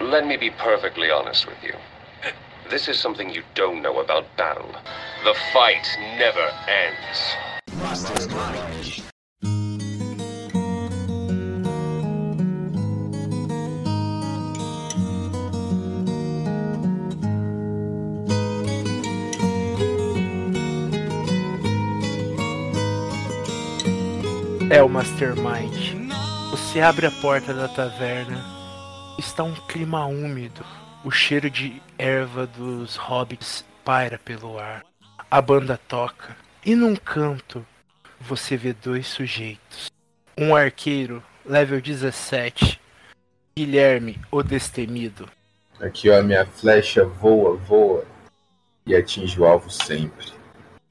Let me be perfectly honest with you. This is something you don't know about battle. The fight never ends. É o Mastermind. Você abre a porta da taverna. Está um clima úmido. O cheiro de erva dos hobbits paira pelo ar. A banda toca. E num canto você vê dois sujeitos. Um arqueiro, level 17. Guilherme, o destemido. Aqui, ó, minha flecha voa, voa e atinge o alvo sempre.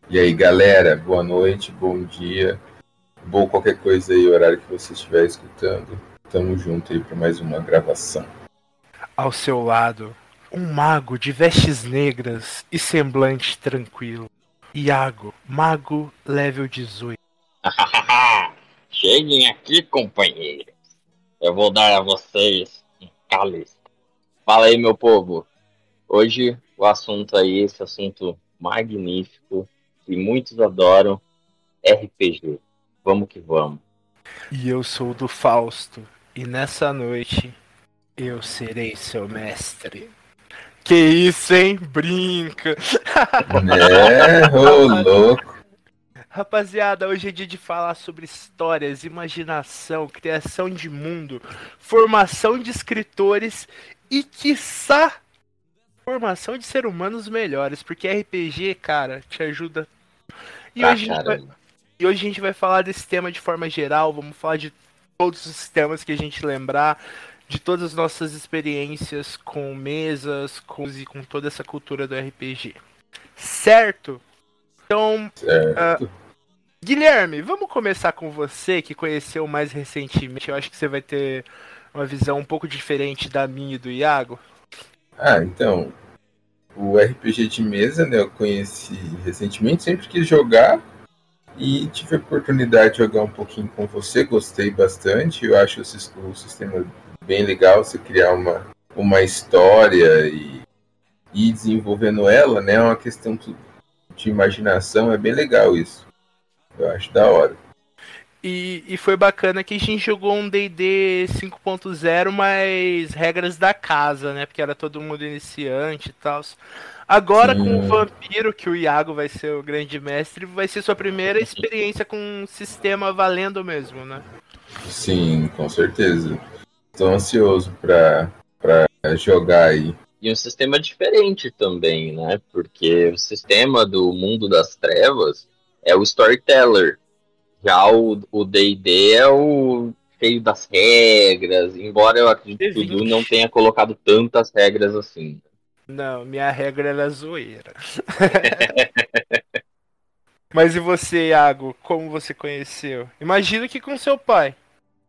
E aí, galera, boa noite, bom dia, bom qualquer coisa aí, horário que você estiver escutando. Tamo junto aí para mais uma gravação. Ao seu lado, um mago de vestes negras e semblante tranquilo. Iago, mago level 18. Cheguem aqui, companheiros. Eu vou dar a vocês um cálice. Fala aí, meu povo. Hoje o assunto aí, esse assunto magnífico que muitos adoram, RPG. Vamos que vamos. E eu sou do Fausto, e nessa noite eu serei seu mestre. Que isso, hein? Brinca! É, ô louco. Rapaziada, hoje é dia de falar sobre histórias, imaginação, criação de mundo, formação de escritores e, quiçá, formação de ser humanos melhores, porque RPG, cara, te ajuda. E Ah, hoje, a vai, e hoje a gente vai falar desse tema de forma geral, vamos falar de todos os temas que a gente lembrar, de todas as nossas experiências com mesas, com, e com toda essa cultura do RPG. Certo? Então, Certo. Guilherme, vamos começar com você que conheceu mais recentemente. Eu acho que você vai ter uma visão um pouco diferente da minha e do Iago. Ah, então, o RPG de mesa, né, eu conheci recentemente, sempre quis jogar e tive a oportunidade de jogar um pouquinho com você, gostei bastante, eu acho o, o sistema bem legal, você criar uma, uma história e ir desenvolvendo ela, né, é uma questão de imaginação, é bem legal isso, eu acho da hora. E, e foi bacana que a gente jogou um D&D 5.0, mas regras da casa, né? Porque era todo mundo iniciante e tal. Agora Sim. com o Vampiro, que o Iago vai ser o grande mestre, vai ser sua primeira experiência com um sistema valendo mesmo, né? Sim, com certeza. Estou ansioso para para jogar aí. E um sistema diferente também, né? Porque o sistema do mundo das trevas é o storyteller. Já o D&D é o cheio das regras, embora eu acredito que o D20. Du não tenha colocado tantas regras assim. Não, minha regra era zoeira. Mas e você, Iago? Como você conheceu? Imagino que com seu pai.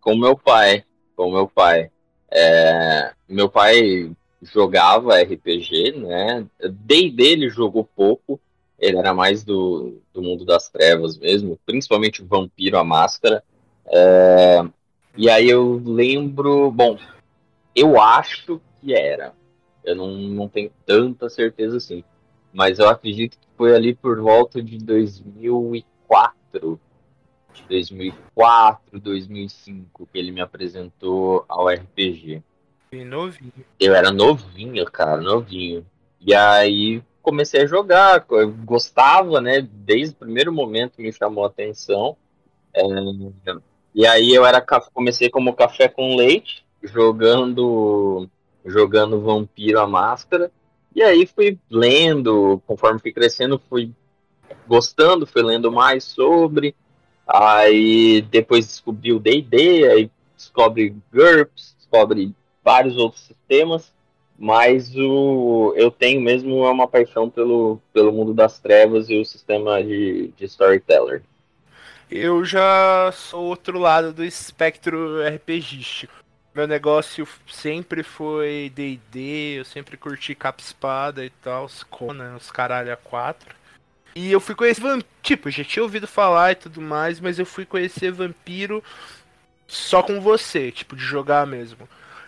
Com meu pai, com meu pai. É, meu pai jogava RPG, né? D&D ele jogou pouco, ele era mais do, do mundo das trevas mesmo, principalmente Vampiro a Máscara. É, e aí eu lembro, bom, eu acho que era, eu não, não tenho tanta certeza assim, mas eu acredito que foi ali por volta de 2004, 2004, 2005 que ele me apresentou ao RPG. Bem novinho. Eu era novinho, cara, novinho. E aí comecei a jogar, eu gostava, né? Desde o primeiro momento me chamou a atenção. É, e aí eu era comecei como café com leite, jogando jogando Vampiro a Máscara. E aí fui lendo, conforme fui crescendo, fui gostando, fui lendo mais sobre. Aí depois descobri o D&D, aí descobre GURPS, descobre vários outros sistemas, mas o eu tenho mesmo uma paixão pelo, pelo mundo das trevas e o sistema de, de storyteller. Eu já sou outro lado do espectro RPGístico. Meu negócio sempre foi D&D, eu sempre curti capa espada e tal, os Conan, os caralho a 4. E eu fui conhecer vampiro, tipo, já tinha ouvido falar e tudo mais, mas eu fui conhecer vampiro só com você, tipo, de jogar mesmo.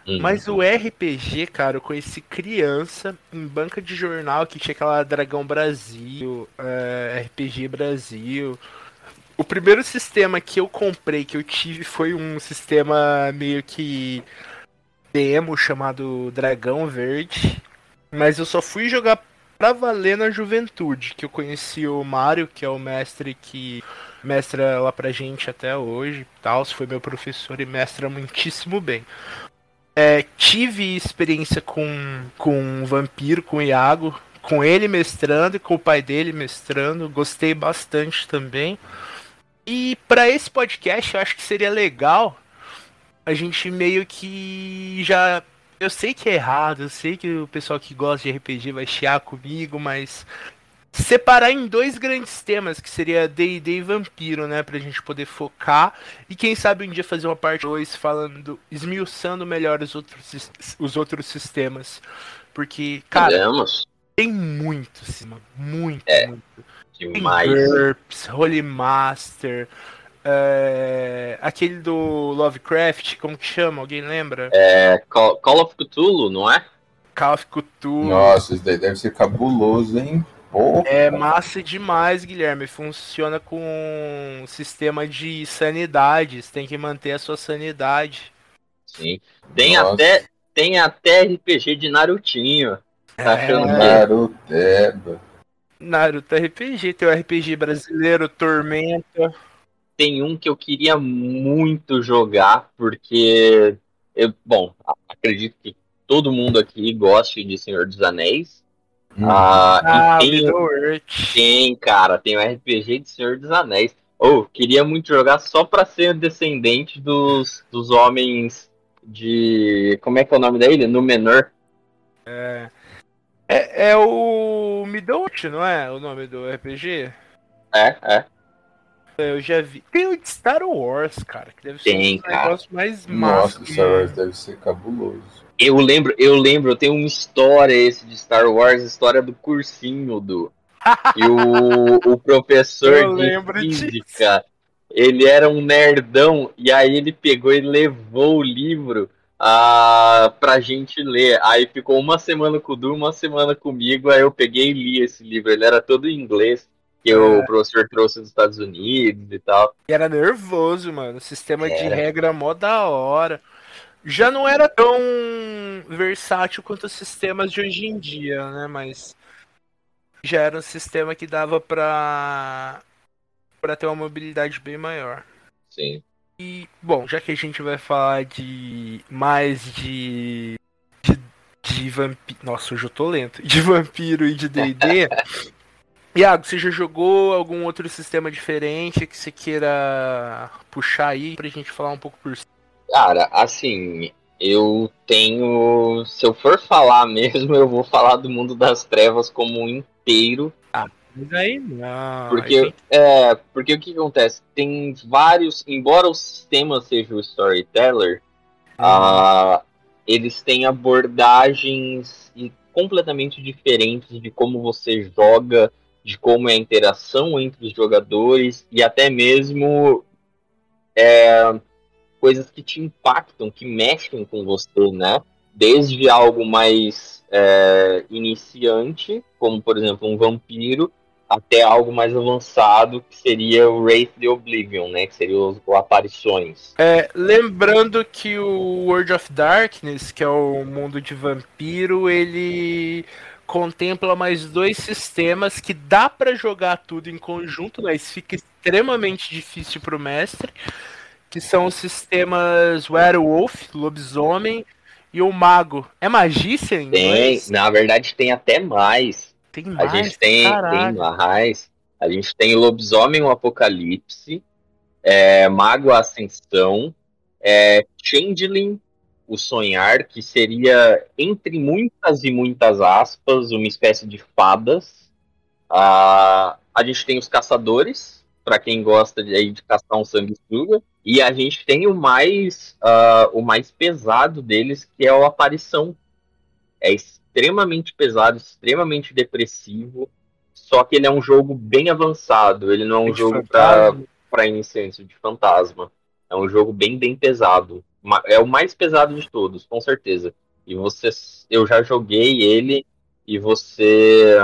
Uhum. Mas o RPG, cara, eu conheci criança em banca de jornal que tinha aquela Dragão Brasil, é, RPG Brasil. O primeiro sistema que eu comprei, que eu tive, foi um sistema meio que demo chamado Dragão Verde. Mas eu só fui jogar pra valer na juventude, que eu conheci o Mário, que é o mestre que mestra lá pra gente até hoje, tal, foi meu professor e mestra muitíssimo bem. É, tive experiência com, com Vampiro, com o Iago, com ele mestrando e com o pai dele mestrando. Gostei bastante também. E para esse podcast, eu acho que seria legal a gente meio que já. Eu sei que é errado, eu sei que o pessoal que gosta de RPG vai chiar comigo, mas separar em dois grandes temas, que seria D&D e Vampiro, né, pra gente poder focar e quem sabe um dia fazer uma parte 2 falando, esmiuçando melhor os outros, os outros sistemas. Porque, cara, Podemos. tem muito, cima, muito, é, muito. Demais. Tem GURPS, Holy Master, é, aquele do Lovecraft, como que chama? Alguém lembra? É, Call, Call of Cthulhu, não é? Call of Cthulhu. Nossa, isso daí deve ser cabuloso, hein? Porra. É massa demais, Guilherme. Funciona com um sistema de sanidade. Você tem que manter a sua sanidade. Sim. Tem até, tem até RPG de Narutinho. Tá achando é... Naruteba. Naruto RPG, tem o RPG brasileiro, Tormenta. Tem um que eu queria muito jogar, porque eu, bom, acredito que todo mundo aqui goste de Senhor dos Anéis. Ah, ah tem, tem, cara, tem o RPG de Senhor dos Anéis. Ou, oh, queria muito jogar só pra ser descendente dos, dos homens de. Como é que é o nome dele? No menor. É. É, é o Midot, não é? O nome do RPG? É, é. Eu já vi. Tem o de Star Wars, cara, que deve ser Tem, um cara. negócio mais massa. Nossa, Star Wars deve ser cabuloso. Eu lembro, eu lembro, eu tenho uma história esse de Star Wars, história do cursinho do. e o, o professor de física, disso. ele era um nerdão, e aí ele pegou e levou o livro uh, pra gente ler. Aí ficou uma semana com o Du, uma semana comigo, aí eu peguei e li esse livro. Ele era todo em inglês, que é. o professor trouxe dos Estados Unidos e tal. E era nervoso, mano. Sistema era. de regra mó da hora já não era tão versátil quanto os sistemas de hoje em dia, né? Mas já era um sistema que dava para para ter uma mobilidade bem maior. Sim. E bom, já que a gente vai falar de mais de de, de vampiro, nossa, hoje eu tô lento, de vampiro e de D&D. Iago, você já jogou algum outro sistema diferente que você queira puxar aí pra gente falar um pouco por cima? Cara, assim, eu tenho. Se eu for falar mesmo, eu vou falar do mundo das trevas como um inteiro. Ah, mas aí não. Porque, aí... é, porque o que acontece? Tem vários. Embora o sistema seja o storyteller, uh, eles têm abordagens completamente diferentes de como você joga, de como é a interação entre os jogadores e até mesmo. É, coisas que te impactam, que mexem com você, né? Desde algo mais é, iniciante, como por exemplo um vampiro, até algo mais avançado, que seria o Wraith the Oblivion, né? Que seria os, os aparições. É, lembrando que o World of Darkness, que é o mundo de vampiro, ele contempla mais dois sistemas que dá para jogar tudo em conjunto, mas fica extremamente difícil para o mestre que são os sistemas Werewolf, lobisomem e o mago. É magícia em Tem, na verdade tem até mais. Tem mais? A gente tem, tem mais. A gente tem lobisomem o apocalipse, é, mago a ascensão, é, changeling o sonhar, que seria entre muitas e muitas aspas uma espécie de fadas. Ah, a gente tem os caçadores, para quem gosta de, de caçar um sanguessuga. E a gente tem o mais, uh, o mais pesado deles, que é o Aparição. É extremamente pesado, extremamente depressivo. Só que ele é um jogo bem avançado. Ele não é um é jogo para iniciantes de fantasma. É um jogo bem, bem pesado. É o mais pesado de todos, com certeza. E você, eu já joguei ele e você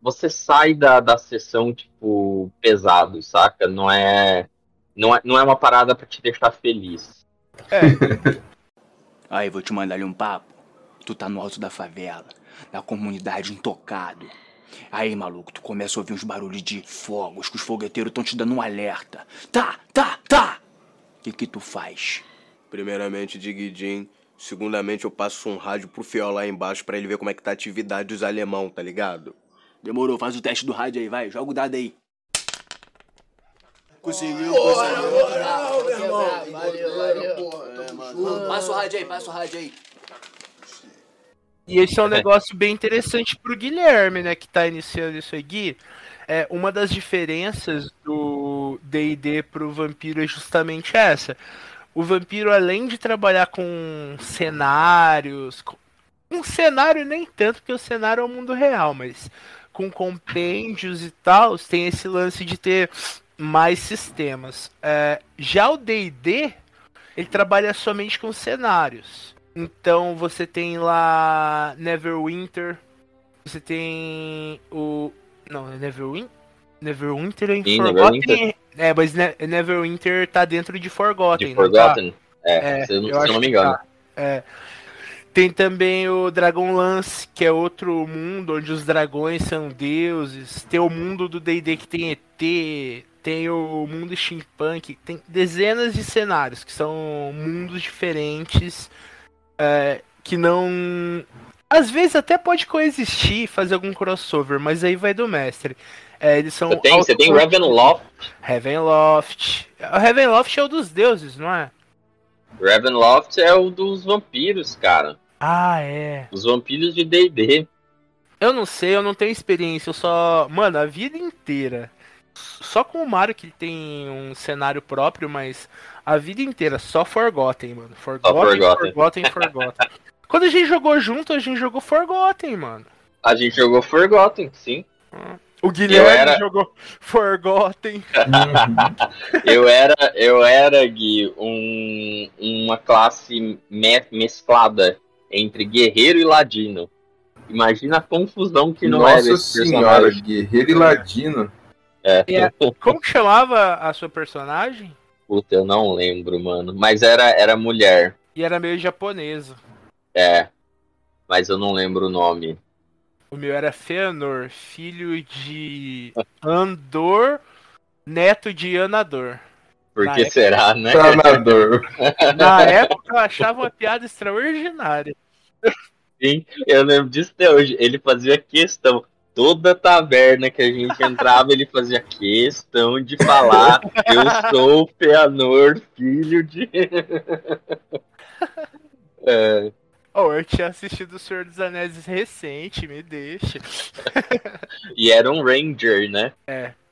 você sai da, da sessão tipo pesado, saca? Não é não é, não é uma parada para te deixar feliz. É. Aí, vou te mandar ali um papo. Tu tá no alto da favela, na comunidade intocado. Aí, maluco, tu começa a ouvir uns barulhos de fogos, que os fogueteiros estão te dando um alerta. Tá, tá, tá! O que que tu faz? Primeiramente, Diguidin. Segundamente, eu passo um rádio pro fiel lá embaixo para ele ver como é que tá a atividade dos alemão, tá ligado? Demorou, faz o teste do rádio aí, vai. Joga o dado aí. Conseguiu, conseguiu. Moral, meu irmão. Valeu, valeu. Passa o rádio aí, passa o rádio aí. E esse é um negócio bem interessante pro Guilherme, né, que tá iniciando isso aqui. É, uma das diferenças do D&D pro Vampiro é justamente essa. O Vampiro, além de trabalhar com cenários, um cenário nem tanto, porque o cenário é o mundo real, mas com compêndios e tal, tem esse lance de ter mais sistemas. É, já o D&D, ele trabalha somente com cenários. Então você tem lá Neverwinter, você tem o não, é Neverwinter, Neverwinter é em Sim, Forgotten. Neverwinter. É, mas ne Neverwinter tá dentro de Forgotten, De tá? Forgotten? É, É, se eu, não- eu não me que engano. tá. É. Tem também o Dragonlance, que é outro mundo onde os dragões são deuses. Tem o mundo do D&D que tem ET, tem o mundo steampunk, tem dezenas de cenários que são mundos diferentes é, que não às vezes até pode coexistir, fazer algum crossover, mas aí vai do mestre. É, eles são Você tem, você tem Ravenloft. Ravenloft. O Ravenloft é o dos deuses, não é? Ravenloft é o dos vampiros, cara. Ah, é. Os vampiros de D&D. Eu não sei, eu não tenho experiência, eu só. Mano, a vida inteira. Só com o Mario que ele tem um cenário próprio, mas a vida inteira, só Forgotten, mano. Forgotten, Forgotten. Forgotten, Forgotten. Quando a gente jogou junto, a gente jogou Forgotten, mano. A gente jogou Forgotten, sim. O Guilherme era- jogou Forgotten. Eu era, eu era Gui, um, uma classe me- mesclada entre guerreiro e ladino. Imagina a confusão que não era Nossa esse senhora, personagem. guerreiro e ladino. É. Como que chamava a sua personagem? Puta, eu não lembro, mano. Mas era, era mulher. E era meio japonesa. É. Mas eu não lembro o nome. O meu era Feanor, filho de Andor, neto de Anador. Por que época- será, né? Planador. Na época eu achava uma piada extraordinária. Sim, eu lembro disso até hoje. Ele fazia questão. Toda taverna que a gente entrava, ele fazia questão de falar: Eu sou o Feanor, filho de. É, Oh, eu tinha assistido O Senhor dos Anéis recente, me deixa. e era um Ranger, né?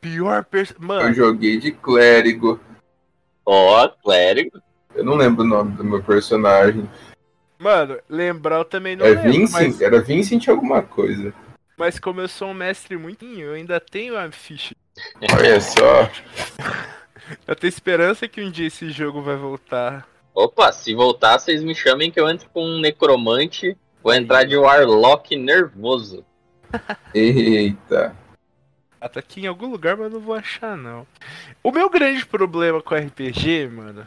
Pior person... Eu Mano, joguei de clérigo. Ó, clérigo. Eu não lembro o nome do meu personagem. mano, lembrar eu também não É lembro, Vincent? mas, Era Vincent alguma coisa. Mas como eu sou um mestre muito, eu ainda tenho a ficha. Olha só. Eu tenho esperança que um dia esse jogo vai voltar. Opa, se voltar, vocês me chamem que eu entro com um necromante. Vou entrar de Warlock nervoso. Eita. Ah, tá aqui em algum lugar, mas eu não vou achar, não. O meu grande problema com RPG, mano,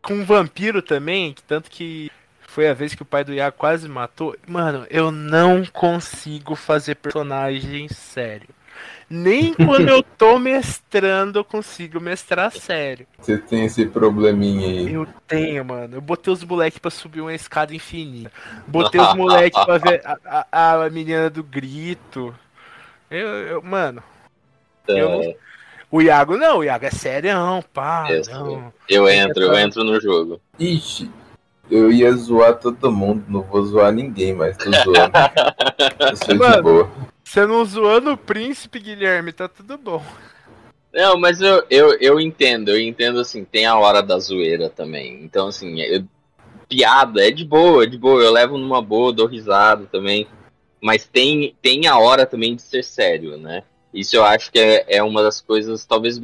com vampiro também, que tanto que foi a vez que o pai do Iago quase matou. Mano, eu não consigo fazer personagem sério. Nem quando eu tô mestrando eu consigo mestrar sério. Você tem esse probleminha aí. Eu tenho, mano. Eu botei os moleques pra subir uma escada infinita. Botei os moleques pra ver a, a, a menina do grito. Eu, eu- mano, Eu não- É, o Iago não, o Iago é sério, pá. Eu não. eu entro, eu entro no jogo. Ixi. Eu ia zoar todo mundo. Não vou zoar ninguém, mas tô zoando. Eu sou de Mano. boa. Você não zoando o príncipe, Guilherme, tá tudo bom. Não, mas eu, eu, eu entendo, eu entendo assim, tem a hora da zoeira também. Então, assim, eu- piada é de boa, é de boa, eu levo numa boa, dou risada também. Mas tem, tem a hora também de ser sério, né? Isso eu acho que é, é uma das coisas talvez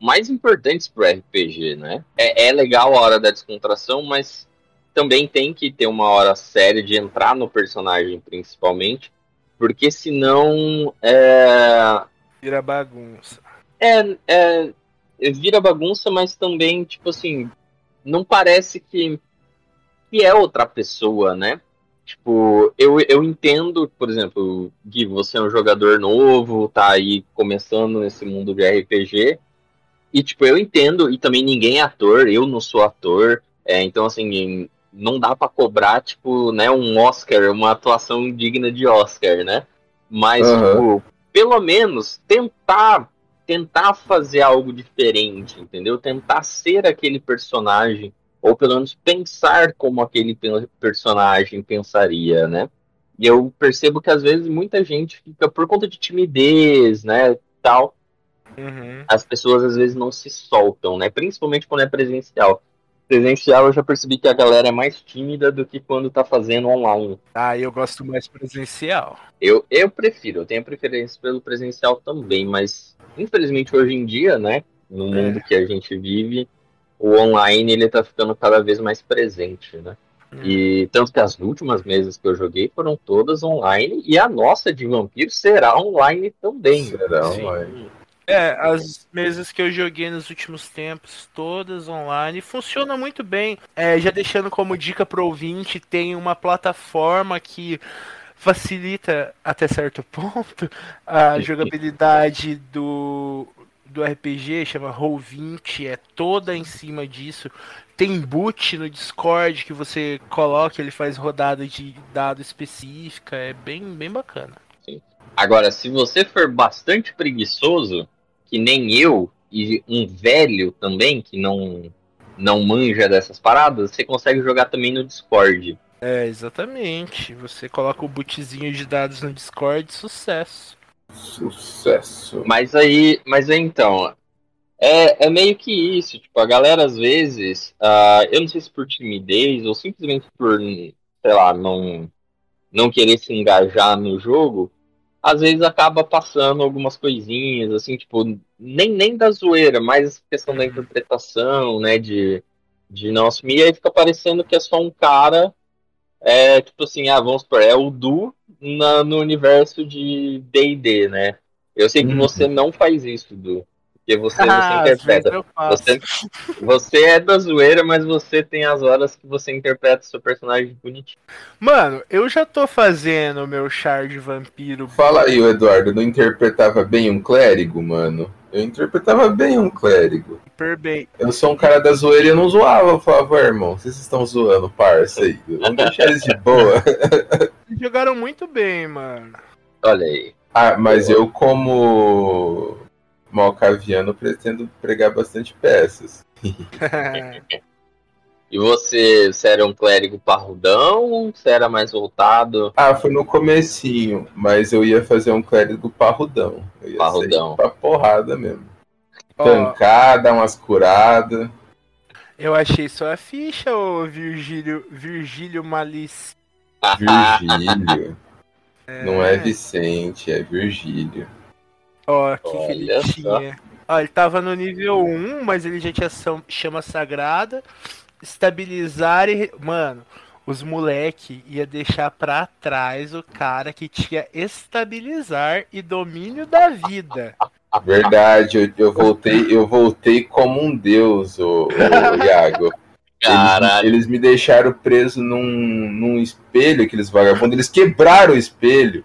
mais importantes pro RPG, né? É, é legal a hora da descontração, mas também tem que ter uma hora séria de entrar no personagem, principalmente, porque senão é, Vira bagunça. é, é vira bagunça, mas também tipo assim não parece que que é outra pessoa, né? Tipo, eu, eu entendo, por exemplo, Gui, você é um jogador novo, tá aí começando nesse mundo de RPG. E, tipo, eu entendo, e também ninguém é ator, eu não sou ator. É, então, assim, não dá pra cobrar, tipo, né, um Oscar, uma atuação digna de Oscar, né? Mas, Aham. tipo, pelo menos tentar tentar fazer algo diferente, entendeu? Tentar ser aquele personagem ou pelo menos pensar como aquele pe- personagem pensaria, né? E eu percebo que às vezes muita gente fica por conta de timidez, né, tal, Uhum. as pessoas às vezes não se soltam, né? Principalmente quando é presencial. Presencial eu já percebi que a galera é mais tímida do que quando tá fazendo online. Ah, eu gosto mais presencial. Eu, eu prefiro, eu tenho preferência pelo presencial também, mas infelizmente hoje em dia, né, no mundo que a gente vive, o online ele tá ficando cada vez mais presente, né? E tanto que as últimas mesas que eu joguei foram todas online e a nossa de vampiro será online também. Será Sim. online. É, as mesas que eu joguei nos últimos tempos, todas online, funcionam muito bem. É, já deixando como dica pro ouvinte, tem uma plataforma que facilita até certo ponto a jogabilidade do, do RPG, chama Roll20, é toda em cima disso. Tem boot no Discord que você coloca, ele faz rodada de dado específica, é bem, bem bacana. Agora, se você for bastante preguiçoso, que nem eu, e um velho também, que não, não manja dessas paradas, você consegue jogar também no Discord. É, exatamente. Você coloca o bootzinho de dados no Discord, sucesso. Sucesso. Mas aí, mas aí então, é, é meio que isso, tipo, a galera às vezes, ah, eu não sei se por timidez ou simplesmente por, sei lá, não, não querer se engajar no jogo, às vezes acaba passando algumas coisinhas, assim, tipo, nem, nem da zoeira, mas questão da interpretação, né, de, de não assumir, e aí fica parecendo que é só um cara, é, tipo assim, ah, vamos supor, é o Du na, no universo de D&D, né? Eu sei que Uhum. você não faz isso, Du, porque você, você Ah, vezes interpreta. Você, você é da zoeira, mas você tem as horas que você interpreta o seu personagem bonitinho. Mano, eu já tô fazendo o meu char de vampiro. Fala aí, o Eduardo, não interpretava bem um clérigo, mano? Eu interpretava bem um clérigo. super bem. Eu sou um cara da zoeira e eu não zoava. Eu falava, "Ô, irmão, vocês estão zoando, parça aí. Vamos deixar eles de boa. Jogaram muito bem, mano. Olha aí. Ah, mas eu, como malcaviano, pretendo pregar bastante peças. E você, você era um clérigo parrudão? Você era mais voltado? Ah, foi no comecinho, mas eu ia fazer um clérigo parrudão. Eu ia Parrudão. pra porrada mesmo. Ó, Tancar, dar umas curadas. eu achei só a ficha, ô Virgílio, Virgílio Malice. Virgílio. Não é Vicente, é Virgílio. Ó, o que, que ele Olha só. tinha? Ó, ele tava no nível 1, mas ele já tinha chama sagrada. Estabilizar e. Mano, os moleque ia deixar pra trás o cara que tinha estabilizar e domínio da vida. Verdade, eu, eu voltei, eu voltei como um deus, o, Iago. Eles, Caralho. eles me deixaram preso num, num espelho, aqueles vagabundos. Eles quebraram o espelho.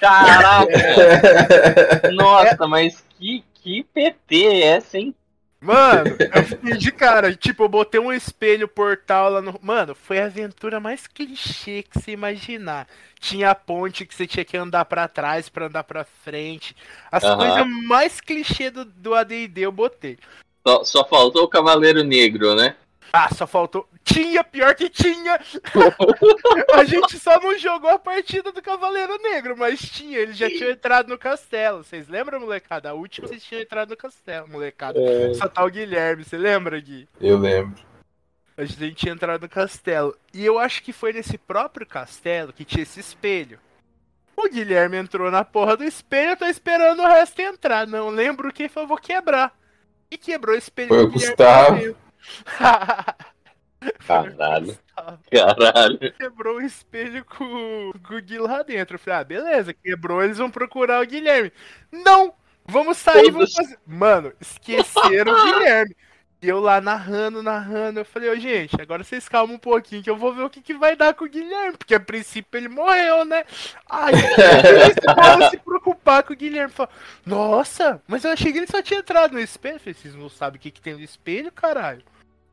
Caraca! Nossa, mas que, que PT é essa, hein? Mano, eu fiquei de cara. Tipo, eu botei um espelho portal lá no. Mano, foi a aventura mais clichê que você imaginar. Tinha a ponte que você tinha que andar pra trás pra andar pra frente. As Aham. coisas mais clichê do, do ADD eu botei. Só, só faltou o Cavaleiro Negro, né? Ah, só faltou. Tinha, pior que tinha! a gente só não jogou a partida do Cavaleiro Negro, mas tinha, eles já tinham entrado no castelo. Vocês lembram, molecada? A última vocês tinham entrado no castelo, molecada. Só tá o Guilherme, você lembra, Gui? Eu lembro. A gente tinha entrado no castelo. E eu acho que foi nesse próprio castelo que tinha esse espelho. O Guilherme entrou na porra do espelho, eu tô esperando o resto entrar. Não lembro quem foi, eu vou quebrar. E quebrou o espelho Foi do o Guilherme Gustavo. Caralho. Caralho. Quebrou o espelho com, com o Gui lá dentro. Eu falei, ah, beleza, quebrou, eles vão procurar o Guilherme. Não! Vamos sair, vamos fazer. Mano, esqueceram o Guilherme. E eu lá narrando, narrando, eu falei, ô gente, agora vocês calmam um pouquinho que eu vou ver o que, que vai dar com o Guilherme, porque a princípio ele morreu, né? Aí eles vão se preocupar com o Guilherme. Nossa, mas eu achei que ele só tinha entrado no espelho. Eu falei, vocês não sabem o que, que tem no espelho, caralho?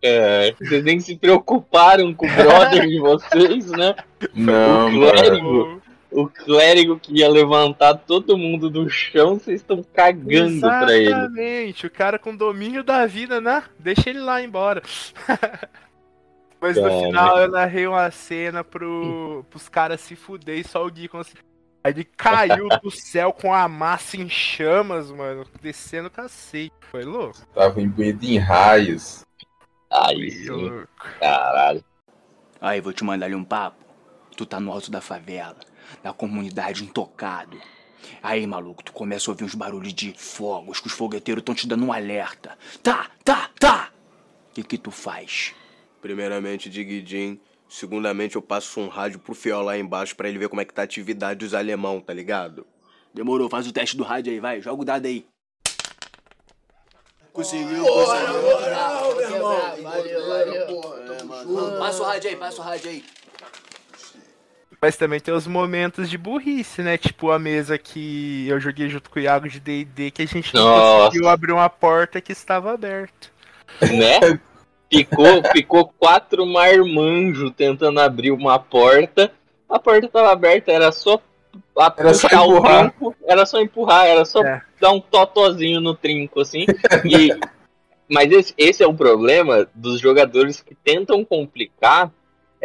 É, vocês nem se preocuparam com o brother de vocês, né? Não, o mano. clérigo, o clérigo que ia levantar todo mundo do chão, vocês estão cagando pra ele. Exatamente, o cara com domínio da vida, né? Deixa ele lá embora. Mas no final eu narrei uma cena pro, pros caras se fuder e só o Gui conseguiu. Aí ele caiu do céu com a massa em chamas, mano, descendo cacete. Foi louco. Tava imbuído em raios. Aí sim, caralho. Aí, vou te mandar ali um papo. Tu tá no alto da favela, na comunidade intocado. Aí, maluco, tu começa a ouvir uns barulhos de fogos, que os fogueteiros estão te dando um alerta. Tá, tá, tá! O que que tu faz? Primeiramente, Diguidin. Segundamente, eu passo um rádio pro Fiel lá embaixo pra ele ver como é que tá a atividade dos alemão, tá ligado? Demorou, faz o teste do rádio aí, vai, joga o dado aí. Conseguiu, conseguiu. Passa o rádio aí, passa o rádio aí. Mas também tem os momentos de burrice, né? Tipo a mesa que eu joguei junto com o Iago de D&D que a gente não Nossa. conseguiu abrir uma porta que estava aberta. né? Ficou, ficou quatro marmanjos tentando abrir uma porta. A porta tava aberta, era só a- Era só puxar o empurrar. trinco, era só empurrar, era só É. dar um totozinho no trinco, assim. E, mas esse, esse é o problema dos jogadores que tentam complicar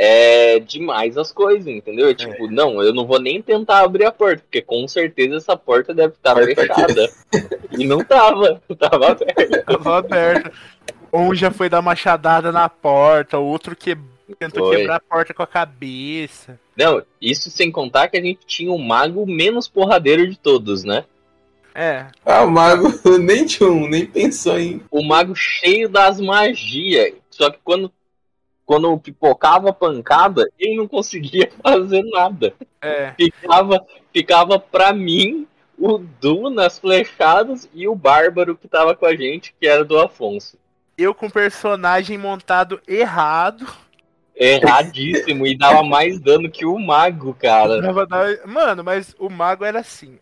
é, demais as coisas, entendeu? Tipo, não, eu não vou nem tentar abrir a porta, porque com certeza essa porta deve estar Vai fechada. E não tava, tava aberta. Tava aberta. Um já foi dar machadada na porta, o outro que tentou Foi. quebrar a porta com a cabeça. Não, isso sem contar que a gente tinha o mago menos porradeiro de todos, né? É, Ah, o mago nem tinha um, nem pensou em. O mago cheio das magias. Só que quando, quando pipocava a pancada, ele não conseguia fazer nada. é. Ficava, ficava pra mim o Du nas flechadas e o bárbaro que tava com a gente, que era do Afonso. Eu com o personagem montado errado. Erradíssimo e dava mais dano que o mago, cara. Dava- dava- Mano, mas o mago era assim.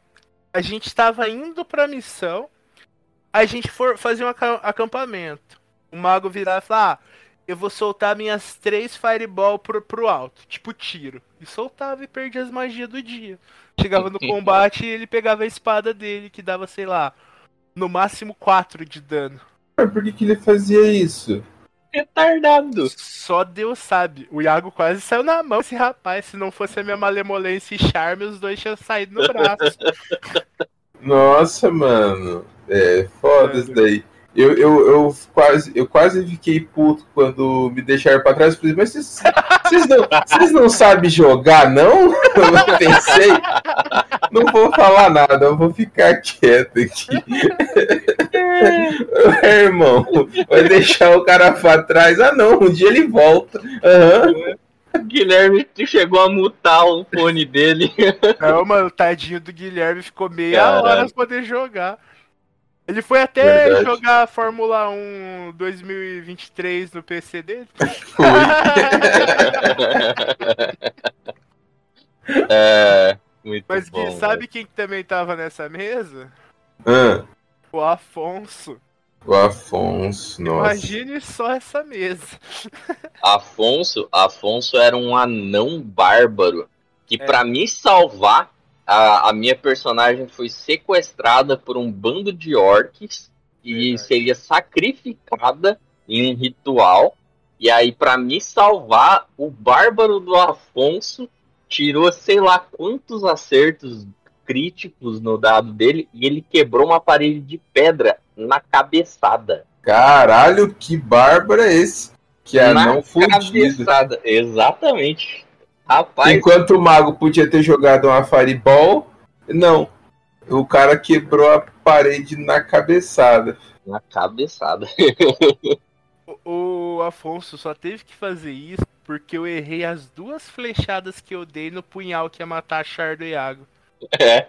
A gente tava indo pra missão, a gente for fazer um aca- acampamento. O mago virava e falava, ah, eu vou soltar minhas três fireball pro, pro alto, tipo tiro. E soltava e perdia as magias do dia. Chegava no combate e ele pegava a espada dele, que dava, sei lá, no máximo 4 de dano. Por que, que ele fazia isso? Retardado. Só Deus sabe. O Iago quase saiu na mão esse rapaz. Se não fosse a minha malemolência e charme, os dois tinham saído no braço. Nossa, mano. É foda isso daí. Eu, eu, eu, quase, eu quase fiquei puto quando me deixaram pra trás. Falei, mas vocês, vocês, não, vocês não sabem jogar, não? Eu pensei, não vou falar nada, eu vou ficar quieto aqui. É, irmão, vai deixar o cara pra trás? Ah, não, um dia ele volta. Aham. O Guilherme chegou a mutar o fone dele. Não, mano, o tadinho do Guilherme ficou meia Caralho. hora pra poder jogar. Ele foi até Verdade. jogar Fórmula 1 2023 no PC dele. É, muito Mas bom. Sabe quem que também tava nessa mesa? Ah, O Afonso. o Afonso, nossa. Imagine só essa mesa. Afonso, Afonso era um anão bárbaro que É. pra me salvar, a, a minha personagem foi sequestrada por um bando de orcs e seria sacrificada em um ritual. E aí pra me salvar, o bárbaro do Afonso tirou sei lá quantos acertos críticos no dado dele e ele quebrou uma parede de pedra na cabeçada. Caralho, que bárbaro é esse? Que anão na fudido. cabeçada. Exatamente. Rapaz, Enquanto o mago podia ter jogado uma fireball, não. O cara quebrou a parede na cabeçada. na cabeçada. O, o Afonso só teve que fazer isso porque eu errei as duas flechadas que eu dei no punhal que ia matar a Char do Iago. É.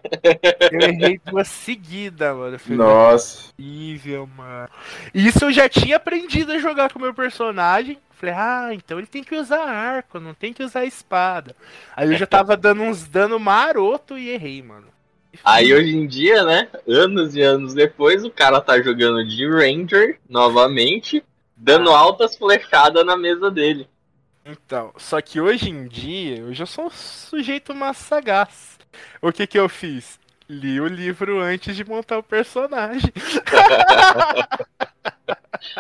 Eu errei duas seguidas, mano. Foi Nossa. horrível, mano. Isso eu já tinha aprendido a jogar com o meu personagem. Falei, ah, então ele tem que usar arco, não tem que usar espada. Aí eu já tava dando uns dano maroto e errei, mano. Aí hoje em dia, né? Anos e anos depois, o cara tá jogando de Ranger novamente, dando altas flechadas na mesa dele. Então, só que hoje em dia eu já sou um sujeito mais sagaz. O que que eu fiz? Li o livro antes de montar o personagem.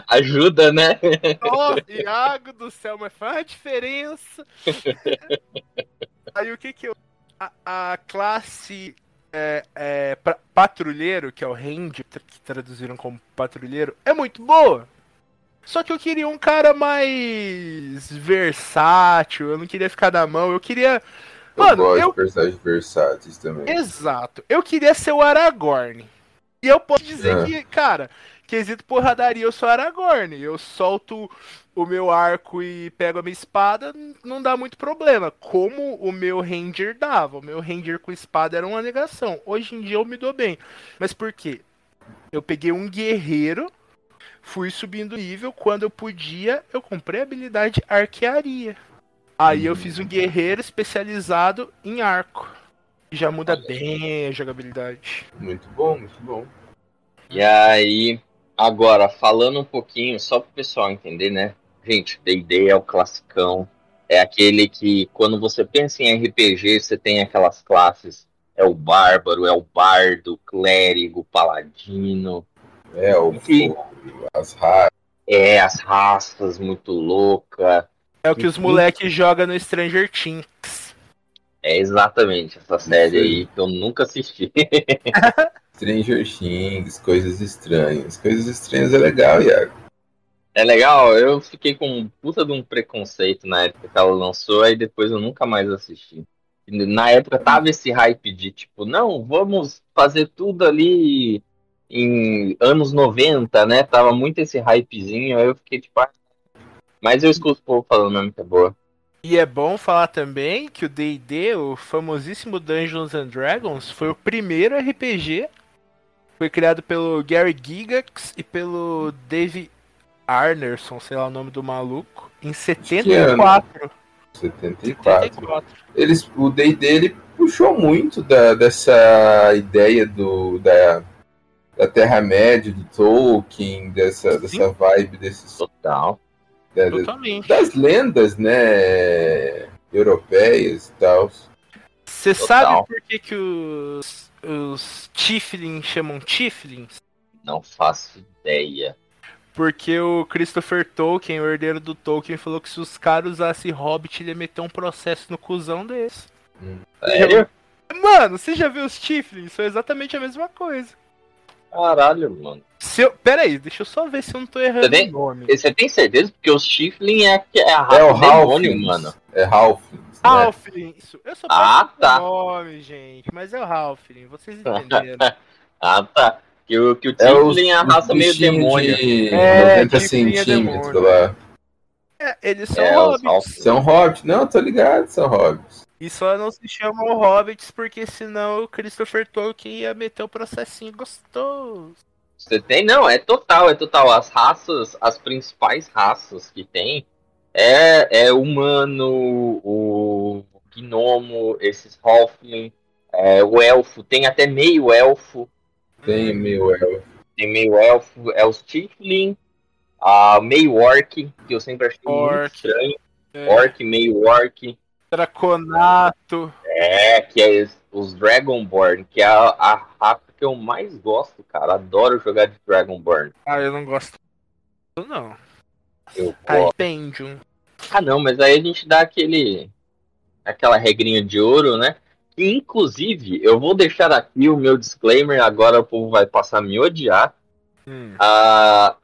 Ajuda, né? Nossa, Iago do céu, mas faz a diferença. Aí o que que eu. A, a classe é, é, pra- patrulheiro, que é o Ranger, que traduziram como patrulheiro, é muito boa. Só que eu queria um cara mais versátil, eu não queria ficar na mão, eu queria. Eu Mano, gosto eu de personagens versáteis também. Exato. Eu queria ser o Aragorn. E eu posso dizer Ah. que, cara, quesito porradaria, eu sou Aragorn. Eu solto o meu arco e pego a minha espada, não dá muito problema. Como o meu Ranger dava. O meu Ranger com espada era uma negação. Hoje em dia eu me dou bem. Mas por quê? Eu peguei um guerreiro, fui subindo nível. Quando eu podia, eu comprei a habilidade arquearia. Aí eu fiz um guerreiro especializado em arco. Já muda bem a jogabilidade. Muito bom, muito bom. E aí, agora, falando um pouquinho, só pro pessoal entender, né? Gente, D&D é o classicão. É aquele que, quando você pensa em RPG, você tem aquelas classes. É o bárbaro, é o bardo, o clérigo, o paladino. É, o fogo, as raras. É, as raças muito louca. É o que os moleques jogam no Stranger Things. É exatamente essa série aí que eu nunca assisti. Stranger Things, coisas estranhas. Coisas estranhas é legal, Iago. É legal, eu fiquei com um puta de um preconceito na época que ela lançou, aí depois eu nunca mais assisti. Na época tava esse hype de tipo, não, vamos fazer tudo ali em anos 90, né? Tava muito esse hypezinho, aí eu fiquei tipo, ah. Mas eu escuto o povo falando mesmo que é boa. E é bom falar também que o D&D, o famosíssimo Dungeons and Dragons, foi o primeiro RPG. Foi criado pelo Gary Gigax e pelo Dave Arnerson, sei lá o nome do maluco, em 74. 74. 74. Eles, o D&D ele puxou muito da, dessa ideia do, da, da Terra-média, do Tolkien, dessa, dessa vibe desses, Total. Da- da- Totalmente. das lendas, né, europeias e tal. Você sabe por que, que os, os Tiflins chamam Tiflins? Não faço ideia. Porque o Christopher Tolkien, o herdeiro do Tolkien, falou que se os caras usassem Hobbit, ele ia meter um processo no cuzão desse. Sério? Mano, você já viu os Tiflins? São exatamente a mesma coisa. Caralho, mano. Se eu... Pera aí, deixa eu só ver se eu não tô errando Você tem- o nome. Você tem certeza? Porque os Tiflin é, é a raça É o do demônio, Halflings. mano. É né? Halfling, isso. Eu sou Ah, tá. nome, gente, mas é o Halfling, vocês entenderam. Ah, tá. Que o, que o É os- é a raça meio demônio. de É, 90 Tiflin é centímetros demônio. lá. é, eles são É, os hobbits. São hobbits? Não, tô ligado, são hobbits. E só não se chamam hobbits porque senão o Christopher Tolkien ia meter o processinho gostoso. Você tem? Não, é total, é total. As raças, as principais raças que tem é, é humano, o gnomo, esses Halfling, é, o elfo, tem até meio elfo, Tem meio elfo. tem meio elfo, é os Tiflin, a meio orc, que eu sempre achei muito Orc. estranho, É, orc, meio orc, Draconato. É, que é os Dragonborn, que é a, a raça que eu mais gosto, cara. Adoro jogar de Dragonborn. Ah, eu não gosto. Não. Eu gosto. Pendium. Ah, não, mas aí a gente dá aquele. aquela regrinha de ouro, né? E, inclusive, eu vou deixar aqui o meu disclaimer, agora o povo vai passar a me odiar. Hum. Ah,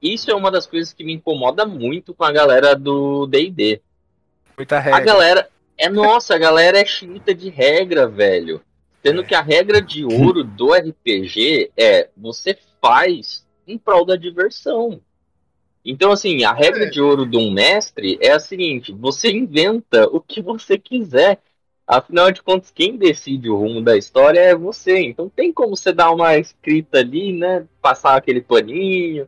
isso é uma das coisas que me incomoda muito com a galera do DD. Muita A regra. galera. É nossa, a galera é chita de regra, velho. Sendo que a regra de ouro do RPG é você faz em prol da diversão. Então, assim, a regra de ouro de um mestre é a seguinte: você inventa o que você quiser. Afinal de contas, quem decide o rumo da história é você. Então tem como você dar uma escrita ali, né? Passar aquele paninho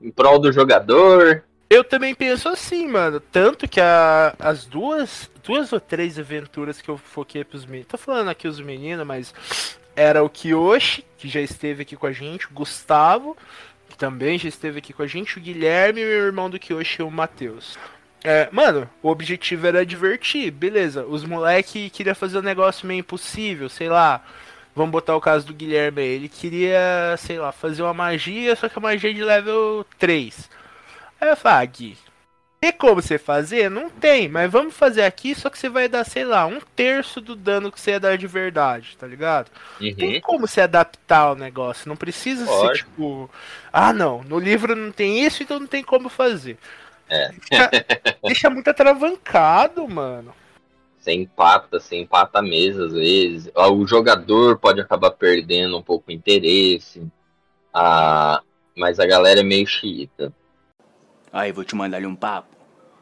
em prol do jogador. Eu também penso assim, mano. Tanto que a, as duas, duas ou três aventuras que eu foquei pros meninos. Tô falando aqui os meninos, mas era o Kiyoshi, que já esteve aqui com a gente, o Gustavo, que também já esteve aqui com a gente, o Guilherme e o irmão do Kiyoshi, o Matheus. É, mano, o objetivo era divertir, beleza. Os moleque queria fazer um negócio meio impossível, sei lá. Vamos botar o caso do Guilherme aí. Ele queria, sei lá, fazer uma magia, só que a magia é de level 3. Aí eu falei, ah, Gui, tem como você fazer? Não tem, mas vamos fazer aqui, só que você vai dar, sei lá, um terço do dano que você ia dar de verdade, tá ligado? Uhum. Tem como você adaptar o negócio, não precisa ser Lógico. tipo, ah não, no livro não tem isso, então não tem como fazer. É. Deixa, deixa muito atravancado, mano. Você empata, você empata a mesa às vezes. O jogador pode acabar perdendo um pouco o interesse. Ah, mas a galera é meio xiita. Aí, vou te mandar ali um papo.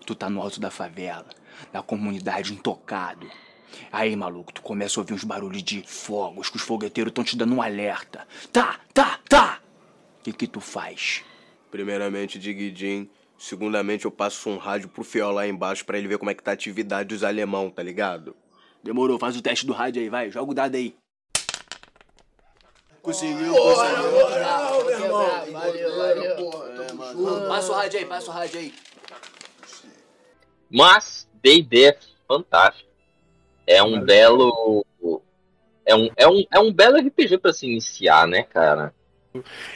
Tu tá no alto da favela, na comunidade intocado. Aí, maluco, tu começa a ouvir uns barulhos de fogos, que os fogueteiros estão te dando um alerta. Tá, tá, tá! O que que tu faz? Primeiramente, Diguidin. Segundamente, eu passo um rádio pro fiel lá embaixo pra ele ver como é que tá a atividade dos alemão, tá ligado? Demorou, faz o teste do rádio aí, vai. Joga o dado aí. Conseguiu, Passa o rádio aí, passa o rádio aí. Mas D&D é fantástico. É um belo é um, é um, é um belo RPG pra se iniciar, né, cara?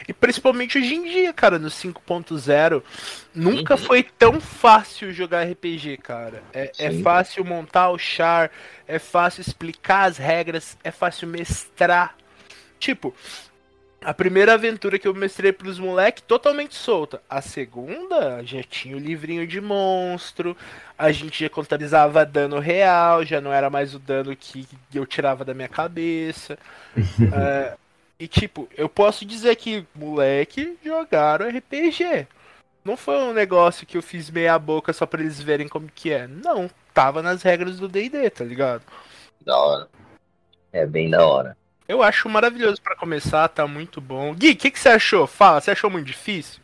E principalmente hoje em dia, cara, no 5.0, nunca Uhum. foi tão fácil jogar RPG, cara. É, é fácil montar o char, é fácil explicar as regras, é fácil mestrar. Tipo, a primeira aventura que eu mestrei pros moleques, totalmente solta. A segunda, já tinha o livrinho de monstro, a gente já contabilizava dano real, já não era mais o dano que eu tirava da minha cabeça. É, e tipo, eu posso dizer que moleque jogaram RPG. Não foi um negócio que eu fiz meia boca só pra eles verem como que é. Não, tava nas regras do D&D, tá ligado? Da hora. É bem da hora. Eu acho maravilhoso pra começar, tá muito bom. Gui, o que, que você achou? Fala, você achou muito difícil?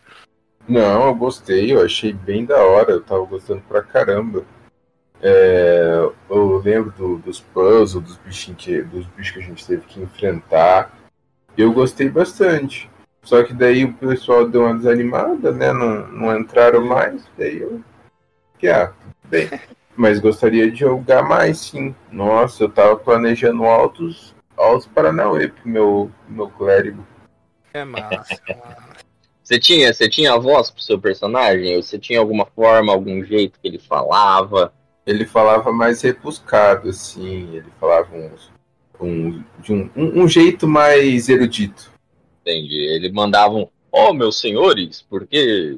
Não, eu gostei, eu achei bem da hora, eu tava gostando pra caramba. É, eu lembro do- dos puzzles, dos bichinhos que, dos bichos que a gente teve que enfrentar. Eu gostei bastante. Só que daí o pessoal deu uma desanimada, né? Não, não entraram mais, daí eu. Que ah, bem. Mas gostaria de jogar mais, sim. Nossa, eu tava planejando altos, altos Paranauê pro meu, pro meu clérigo. É massa. Você tinha, você tinha a voz pro seu personagem? Ou Você tinha alguma forma, algum jeito que ele falava? ele falava mais rebuscado, assim, ele falava uns, um, de um, um, um jeito mais erudito. Entendi. Ele mandava um, ó, meus senhores, porque.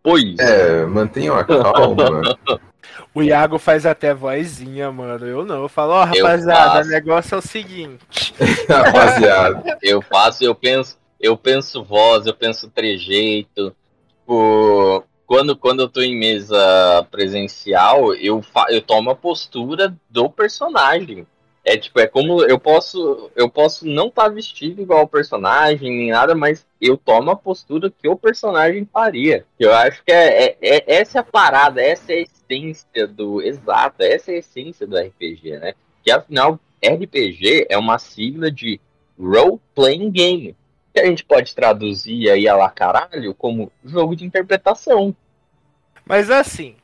Pois. É, mantenham a calma. o Iago faz até vozinha, mano. Eu não. Eu falo, ó, Eu rapaziada, o negócio é o seguinte. rapaziada. Eu faço, eu penso, eu penso voz, eu penso trejeito. Tipo, quando, quando eu tô em mesa presencial, eu, fa eu tomo a postura do personagem. É tipo, é como eu posso, eu posso não estar vestido igual o personagem, nem nada, mas eu tomo a postura que o personagem faria. Eu acho que é, é- é- essa é a parada, essa é a essência do. Exato, essa é a essência do RPG, né? Que afinal, RPG é uma sigla de Role Playing Game. Que a gente pode traduzir aí a lá caralho como jogo de interpretação. Mas assim,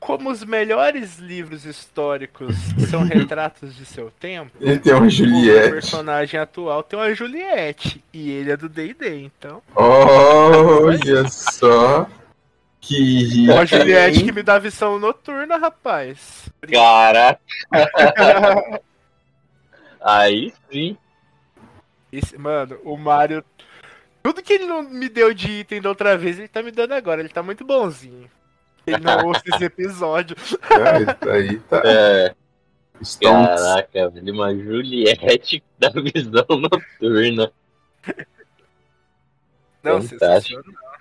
como os melhores livros históricos são retratos de seu tempo, Ele tem uma o Juliette. personagem atual tem uma Juliette. E ele é do D&D, então. Olha só. Que Uma rica. Juliette hein? que me dá visão noturna, rapaz. Cara, aí sim. Esse- mano, o Mario. Tudo que ele não me deu de item da outra vez, ele tá me dando agora. Ele tá muito bonzinho. Ele não ouça esse episódio. Isso aí tá. É, Stonks. caraca, velho, uma Juliette da visão noturna. Não, Fantástico. sensacional.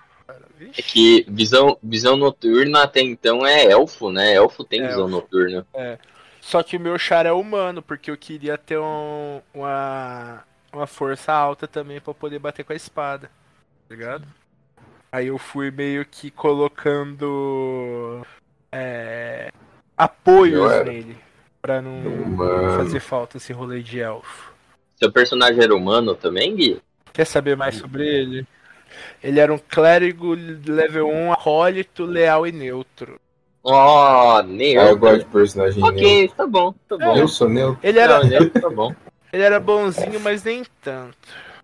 É que visão, visão noturna até então é elfo, né? Elfo tem É, visão noturna. Só que o meu char é humano, porque eu queria ter um- uma, uma força alta também pra poder bater com a espada. Tá ligado? Aí eu fui meio que colocando é, apoios nele. Pra não Mano. fazer falta esse rolê de elfo. Seu personagem era humano também, Gui? Quer saber mais sobre ele? Ele era um clérigo level 1, acólito, leal e neutro. Ó, Ah, neutro. eu gosto de personagem neutro. Ok, tá bom, tá bom. Eu sou neutro. Ele era, Não, neutro tá bom. ele era bonzinho, mas nem tanto.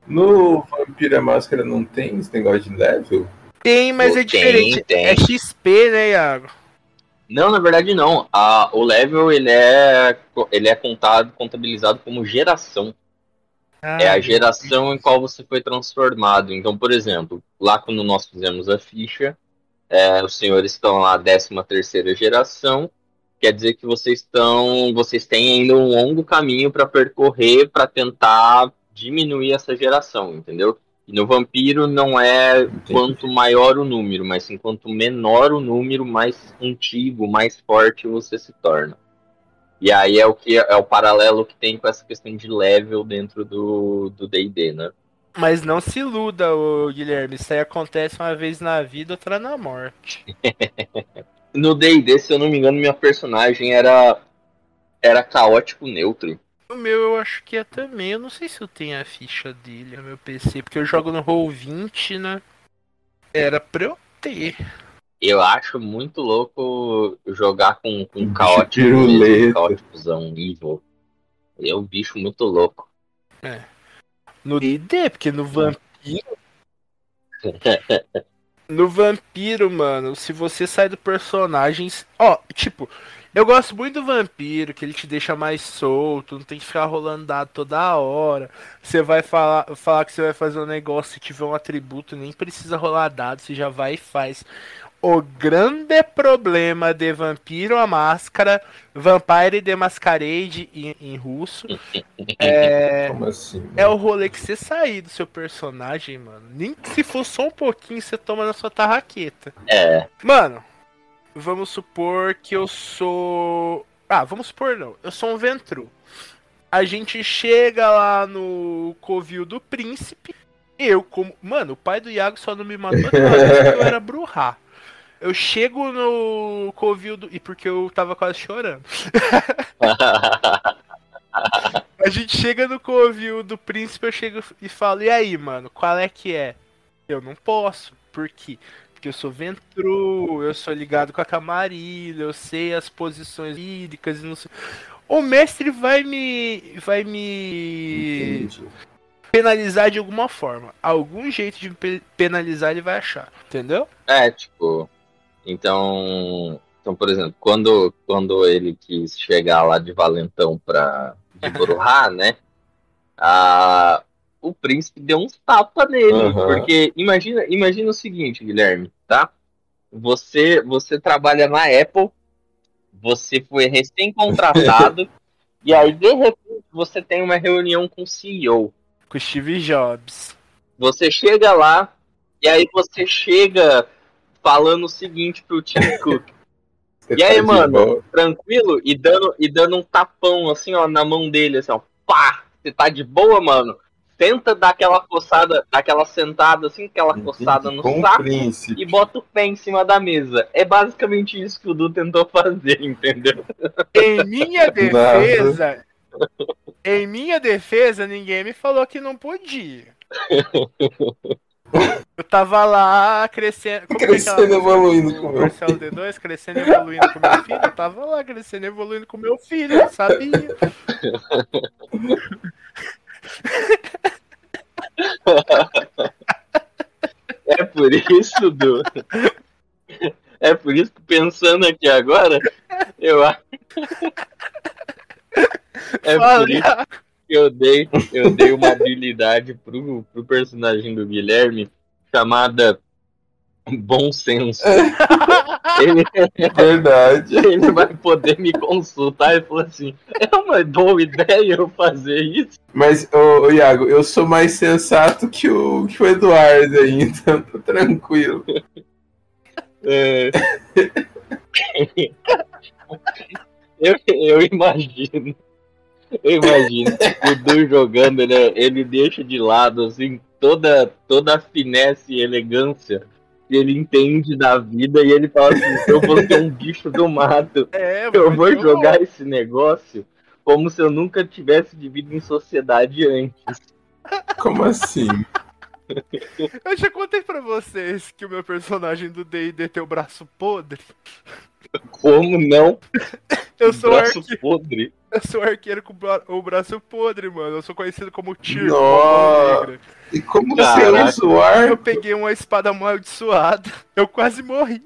No Vampira Máscara não tem esse negócio de level? Tem, mas Pô, é tem, diferente. tem. É XP, né, Iago? Não, na verdade não. A, o level ele é, ele é contado, contabilizado como geração. É Ah, a geração em qual você foi transformado. Então, por exemplo, lá quando nós fizemos a ficha, é, os senhores estão lá 13 terceira geração. Quer dizer que vocês estão, vocês têm ainda um longo caminho para percorrer para tentar diminuir essa geração, entendeu? E no vampiro não é quanto maior o número, mas sim quanto menor o número, mais antigo, mais forte você se torna. E aí é o que é o paralelo que tem com essa questão de level dentro do do D&D, né? Mas não se iluda, ô, Guilherme. Isso aí acontece uma vez na vida, outra na morte. No D&D, se eu não me engano, minha personagem era era caótico neutro. O meu eu acho que é também. Eu não sei se eu tenho a ficha dele no meu PC, porque eu jogo no Roll20, né? Era pra eu ter. Eu acho muito louco jogar com, com Bicho caótico mesmo, caóticozão evil. É um bicho muito louco. No D&D, porque no Vampiro... No Vampiro, mano, se você sai do personagem... Ó, tipo... Eu gosto muito do Vampiro, que ele te deixa mais solto, não tem que ficar rolando dado toda hora. Você vai falar, falar que você vai fazer um negócio, se tiver um atributo, nem precisa rolar dado, você já vai e faz. O grande problema de Vampiro a Máscara, Vampire the Masquerade em, em russo, é, Como assim? é o rolê que você sair do seu personagem, mano. Nem que se for só um pouquinho, você toma na sua tarraqueta. É, Mano, vamos supor que eu sou. Ah, vamos supor não. Eu sou um Ventru. A gente chega lá no Covil do Príncipe. Eu, como. Mano, o pai do Iago só não me matou porque eu era Bruhá. Eu chego no Covil do. E porque eu tava quase chorando. A gente chega no Covil do Príncipe, eu chego e falo, e aí, mano, qual é que é? Eu não posso. Por quê? Porque eu sou Ventru, eu sou ligado com a Camarilha, eu sei as posições líricas e não sei. O mestre vai me. vai me Entendi. penalizar de alguma forma. Algum jeito de penalizar ele vai achar. Entendeu? é, tipo. Então. Então, por exemplo, quando, quando ele quis chegar lá de Valentão pra de né? A, o príncipe deu uns tapas nele. Aham. Porque imagina, imagina o seguinte, Guilherme, tá? Você, você trabalha na Apple, você foi recém-contratado, e aí, de repente, você tem uma reunião com o CEO. Com o Steve Jobs. Você chega lá, e aí você chega falando o seguinte pro Tim Cook. Você E aí, tá mano? boa? tranquilo e dando, e dando um tapão assim, ó, na mão dele, assim, ó, pá! Você tá de boa, mano? Tenta dar aquela coçada, aquela sentada assim, aquela coçada no saco príncipe. e bota o pé em cima da mesa. É basicamente isso que o Du tentou fazer, entendeu? Em minha defesa. em minha defesa, ninguém me falou que não podia. Eu tava lá crescendo. como que é Crescendo, aquela música evoluindo do com meu Marcelo D2, crescendo evoluindo com meu filho. Eu tava lá crescendo e evoluindo com meu filho, eu sabia. É por isso, Du. É por isso que pensando aqui agora, eu acho. É Fala, por isso eu dei, eu dei uma habilidade pro, pro personagem do Guilherme chamada bom senso. Ele, Verdade. ele vai poder me consultar e falar assim: é uma boa ideia eu fazer isso? Mas, ô, ô, Iago, eu sou mais sensato que o, que o Eduardo aí, então tô tranquilo. É... eu, eu imagino. Eu imagino o Du jogando, né? Ele deixa de lado, assim, toda, toda a finesse e elegância que ele entende da vida e ele fala assim: eu vou ser um bicho do mato, É, eu vou muito jogar bom. esse negócio como se eu nunca tivesse vivido em sociedade antes. Como assim? Eu já contei pra vocês que o meu personagem do D&D tem o braço podre. Como não? Eu sou, Braço arque... podre. Eu sou arqueiro com bra- o braço podre, mano. Eu sou conhecido como. Mão Negra. E como Caraca. você usa o Eu ar? peguei uma espada amaldiçoada. Eu quase morri.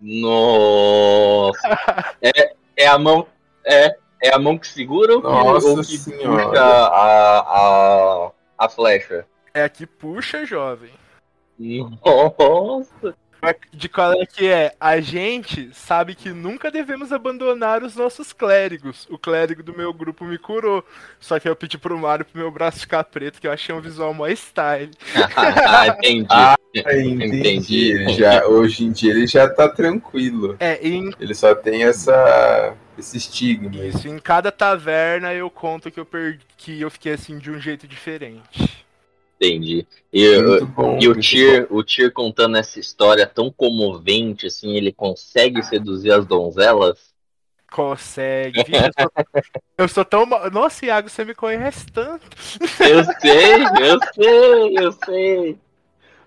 Nossa. É, é a mão. É, é a mão que segura Nossa ou que senhora. puxa a, a, a flecha? É a que puxa, jovem. Nossa. De qual é que é? A gente sabe que nunca devemos abandonar os nossos clérigos. O clérigo do meu grupo me curou. Só que eu pedi pro Mario pro meu braço ficar preto, que eu achei um visual mó style. entendi. Ah, entendi. Entendi. Ele já, hoje em dia ele já tá tranquilo. É, em, Ele só tem essa, esse estigma. isso, em cada taverna eu conto que eu perdi, que eu fiquei assim de um jeito diferente. Entendi. E, Muito bom. e o Tyr, o Tyr contando essa história tão comovente, assim, ele consegue seduzir as donzelas? Consegue. Vixe, eu, sou, eu sou tão. ma- Nossa, Iago, você me conhece tanto. Eu sei, eu sei, eu sei.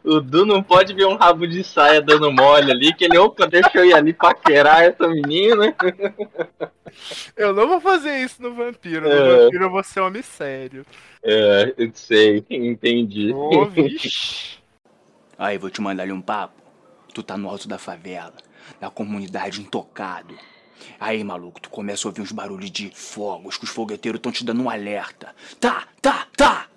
O Du não pode ver um rabo de saia dando mole ali, que ele, opa, deixa eu ir ali paquerar essa menina. Eu não vou fazer isso no vampiro. No É. vampiro eu vou ser homem sério. É, eu sei, entendi. Vixe. Aí, vou te mandar ali um papo. Tu tá no alto da favela, na comunidade intocado. Aí, maluco, tu começa a ouvir uns barulhos de fogos, que os fogueteiros estão te dando um alerta. Tá, tá, tá!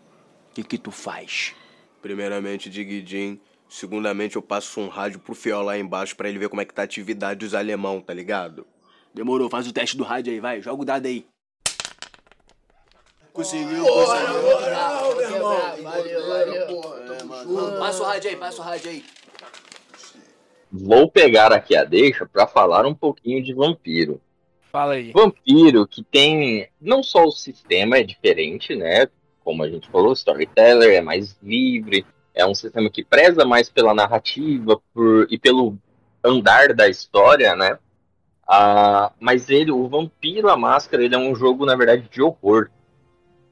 O que que tu faz? Primeiramente, Diguidin. Segundamente, eu passo um rádio pro Fiel lá embaixo pra ele ver como é que tá a atividade dos alemão, tá ligado? Demorou, faz o teste do rádio aí, vai. Joga o dado aí. Conseguiu, Passa o rádio aí, passa o rádio aí. Vou pegar aqui a deixa pra falar um pouquinho de vampiro. Fala aí. Vampiro que tem não só o sistema é diferente, né? Como a gente falou, storyteller é mais livre, é um sistema que preza mais pela narrativa por, e pelo andar da história, né? Ah, mas ele, o Vampiro a Máscara, ele é um jogo na verdade de horror,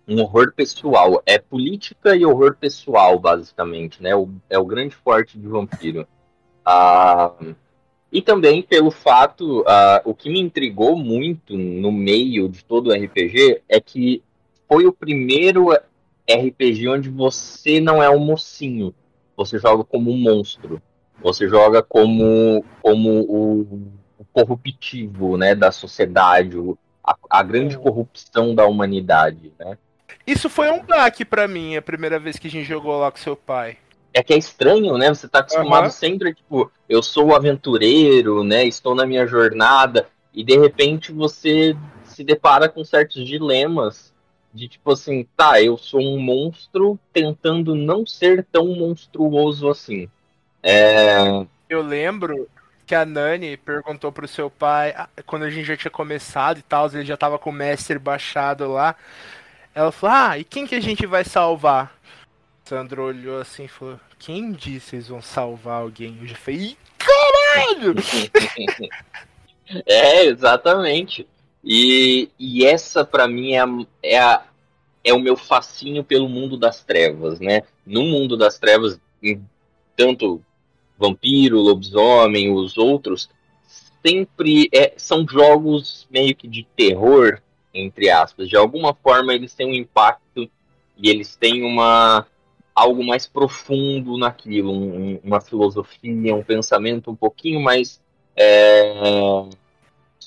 um horror pessoal, é política e horror pessoal basicamente, né? O, é o grande forte de Vampiro. Ah, e também pelo fato, ah, o que me intrigou muito no meio de todo o RPG é que foi o primeiro RPG onde você não é um mocinho, você joga como um monstro, você joga como, como o, o corruptivo né, da sociedade, a, a grande corrupção da humanidade. Né? Isso foi um baque pra mim, a primeira vez que a gente jogou lá com seu pai. é que é estranho, né? Você tá acostumado Aham. sempre, tipo, eu sou o aventureiro, né? Estou na minha jornada, e de repente você se depara com certos dilemas de tipo assim, tá, eu sou um monstro tentando não ser tão monstruoso assim. É, Eu lembro que a Nani perguntou pro seu pai, ah, quando a gente já tinha começado e tal, ele já tava com o mestre baixado lá. Ela falou: Ah, e quem que a gente vai salvar? Sandro olhou assim e falou: Quem disse que eles vão salvar alguém? Eu já falei: caralho! É, exatamente. E, e essa, pra mim, é, a, é, a- é o meu fascínio pelo mundo das trevas, né? No mundo das trevas, tanto vampiro, lobisomem, os outros, sempre é- são jogos meio que de terror, entre aspas. De alguma forma, eles têm um impacto e eles têm uma algo mais profundo naquilo, um- uma filosofia, um pensamento um pouquinho mais é,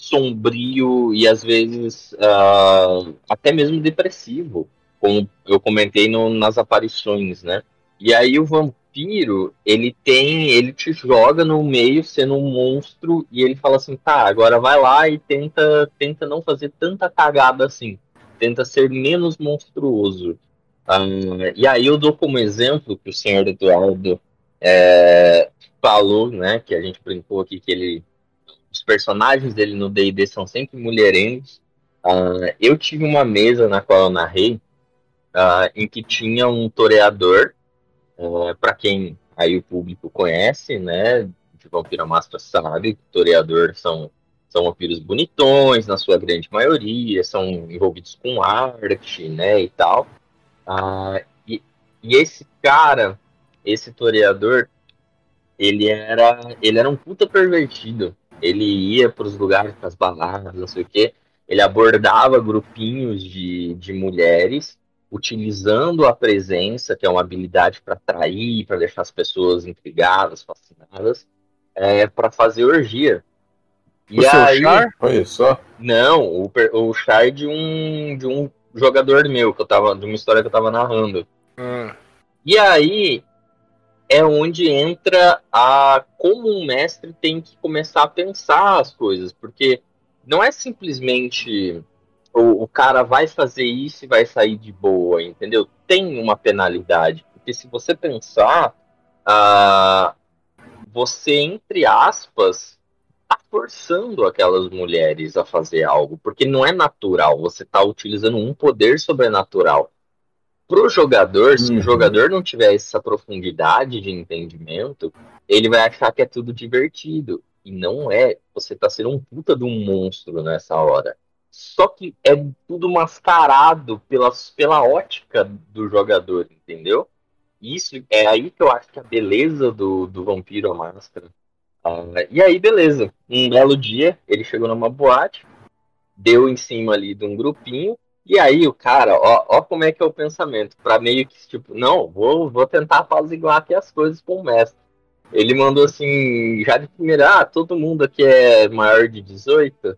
sombrio e às vezes ah, até mesmo depressivo, como eu comentei no- nas aparições, né? E aí o vampiro, ele tem, ele te joga no meio sendo um monstro e ele fala assim, tá, agora vai lá e tenta, tenta não fazer tanta cagada assim, tenta ser menos monstruoso. Ah, e aí eu dou como exemplo que o senhor Eduardo é, falou, né, que a gente brincou aqui que ele personagens dele no D&D são sempre mulherengos. Uh, eu tive uma mesa na qual eu narrei uh, em que tinha um toreador, uh, é, para quem aí o público conhece, né, de Vampira Máscara sabe, toreador são são vampiros bonitões, na sua grande maioria, são envolvidos com arte, né, e tal. E, e esse cara, esse toreador, ele era, ele era um puta pervertido. Ele ia para os lugares, para as baladas, não sei o quê. Ele abordava grupinhos de, de mulheres, utilizando a presença, que é uma habilidade para atrair, para deixar as pessoas intrigadas, fascinadas, é, para fazer orgia. E o aí, char? Olha só. Não, o, o char de um, de um jogador meu, que eu tava, de uma história que eu tava narrando. Hum. E aí, é onde entra a como um mestre tem que começar a pensar as coisas, porque não é simplesmente o, o cara vai fazer isso e vai sair de boa, entendeu? Tem uma penalidade, porque se você pensar, uh, você entre aspas tá forçando aquelas mulheres a fazer algo, porque não é natural, você está utilizando um poder sobrenatural pro jogador, se uhum. o jogador não tiver essa profundidade de entendimento, ele vai achar que é tudo divertido. E não é. Você tá sendo um puta de um monstro nessa hora. Só que é tudo mascarado pela, pela ótica do jogador, entendeu? Isso é aí que eu acho que a beleza do, do Vampiro a Máscara. Ah, e aí, beleza. Um belo dia, ele chegou numa boate, deu em cima ali de um grupinho, e aí o cara, ó, ó como é que é o pensamento, para meio que tipo, não, vou, vou tentar apaziguar aqui as coisas com o mestre. Ele mandou assim, já de primeira, ah, todo mundo aqui é maior de 18.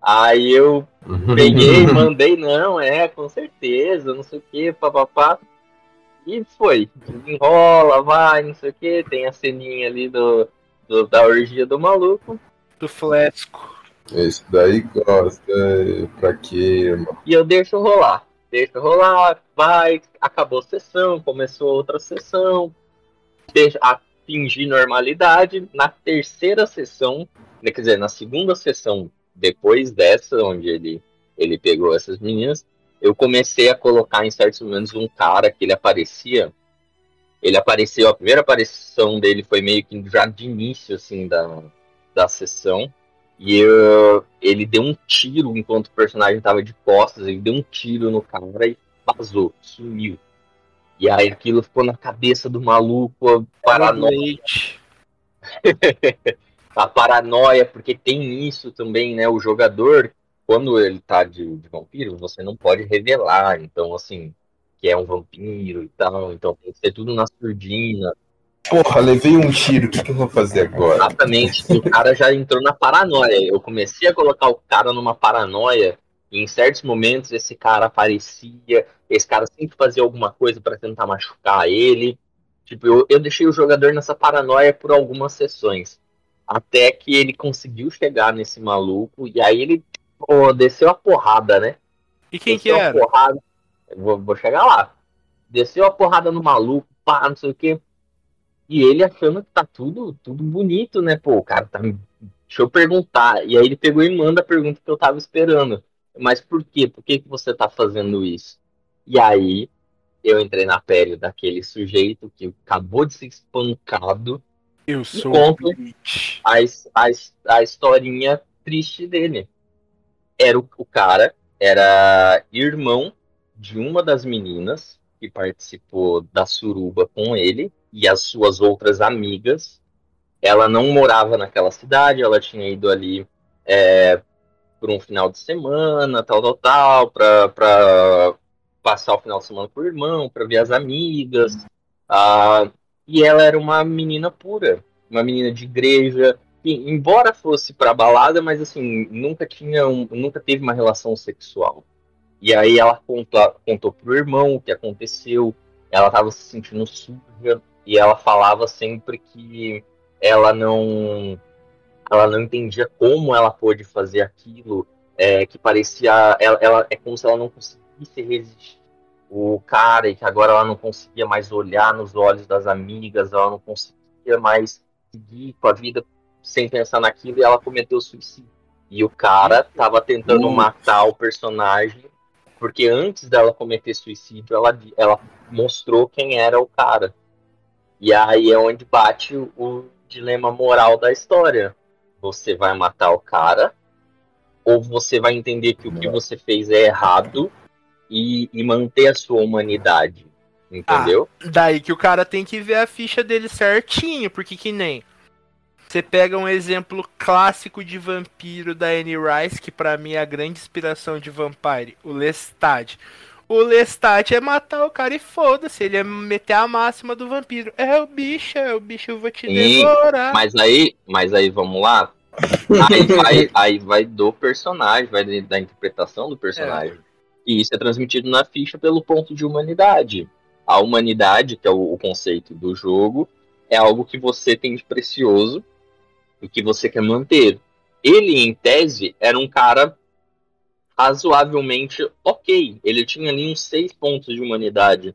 Aí eu peguei, mandei, não, é, com certeza, não sei o que, papapá. E foi. Desenrola, vai, não sei o que, tem a ceninha ali do, do, da orgia do maluco. Do flasco. Esse daí gosta, pra quê? E eu deixo rolar. Deixo rolar, vai, acabou a sessão, começou outra sessão, deixa, atingir normalidade. Na terceira sessão, né, quer dizer, na segunda sessão, depois dessa, onde ele, ele pegou essas meninas, eu comecei a colocar em certos momentos um cara que ele aparecia. Ele apareceu, a primeira aparição dele foi meio que já de início, assim, da, da sessão e uh, ele deu um tiro enquanto o personagem tava de costas, ele deu um tiro no cara e vazou, sumiu. E aí aquilo ficou na cabeça do maluco, a paranoia. a paranoia, porque tem isso também, né? O jogador, quando ele tá de, de vampiro, você não pode revelar. Então, assim, que é um vampiro e tal. Então tem que ser tudo na surdina. Porra, levei um tiro, o que, que, eu vou fazer agora? Exatamente, o cara já entrou na paranoia. Eu comecei a colocar o cara numa paranoia, e em certos momentos esse cara aparecia, esse cara sempre fazia alguma coisa para tentar machucar ele. Tipo, eu, eu deixei o jogador nessa paranoia por algumas sessões. Até que ele conseguiu chegar nesse maluco, e aí ele pô, desceu a porrada, né? E quem desceu que era? Porrada, vou, vou chegar lá. Desceu a porrada no maluco, pá, não sei o que e ele achando que tá tudo, tudo bonito, né? Pô, o cara tá. Deixa eu perguntar. E aí ele pegou e manda a pergunta que eu tava esperando. Mas por quê? Por que, que você tá fazendo isso? E aí eu entrei na pele daquele sujeito que acabou de ser espancado. Eu sou conto a, a, a historinha triste dele. Era o, o cara, era irmão de uma das meninas que participou da suruba com ele e as suas outras amigas. Ela não morava naquela cidade, ela tinha ido ali é, por um final de semana, tal, tal, tal, para passar o final de semana com o irmão, para ver as amigas. Ah, e ela era uma menina pura, uma menina de igreja, que, embora fosse para balada, mas assim, nunca tinha um, nunca teve uma relação sexual. E aí ela contou, contou pro irmão o que aconteceu, ela estava se sentindo suja, e ela falava sempre que ela não ela não entendia como ela pôde fazer aquilo, é, que parecia ela, ela, é como se ela não conseguisse resistir o cara e que agora ela não conseguia mais olhar nos olhos das amigas, ela não conseguia mais seguir com a vida sem pensar naquilo e ela cometeu suicídio. E o cara tava tentando Hum. matar o personagem, porque antes dela cometer suicídio, ela, ela mostrou quem era o cara. E aí é onde bate o, o dilema moral da história. Você vai matar o cara, ou você vai entender que o que você fez é errado e, e manter a sua humanidade. Entendeu? Daí que o cara tem que ver a ficha dele certinho, porque que nem. Você pega um exemplo clássico de vampiro da Anne Rice, que pra mim é a grande inspiração de Vampire, o Lestat. O Lestat é matar o cara e foda-se, ele é meter a máxima do vampiro. É o bicho, é o bicho, eu vou te Sim, devorar. Mas aí, mas aí vamos lá. Aí vai, aí vai do personagem, vai da- interpretação do personagem. E isso é transmitido na ficha pelo ponto de humanidade. A humanidade, que é o, o conceito do jogo, é algo que você tem de precioso e que você quer manter. Ele, em tese, era um cara razoavelmente ok. Ele tinha ali uns seis pontos de humanidade.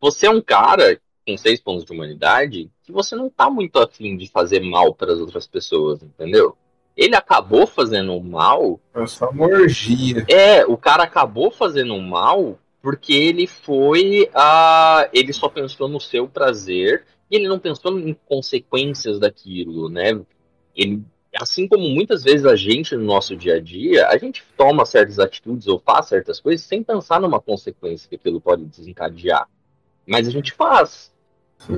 Você é um cara com seis pontos de humanidade que você não tá muito afim de fazer mal para as outras pessoas, entendeu? Ele acabou fazendo mal. É só uma orgia. É, o cara acabou fazendo mal porque ele foi a. Ele só pensou no seu prazer e ele não pensou em consequências daquilo, né? Ele, assim como muitas vezes a gente no nosso dia a dia, a gente toma certas atitudes ou faz certas coisas sem pensar numa consequência que aquilo pode desencadear. Mas a gente faz.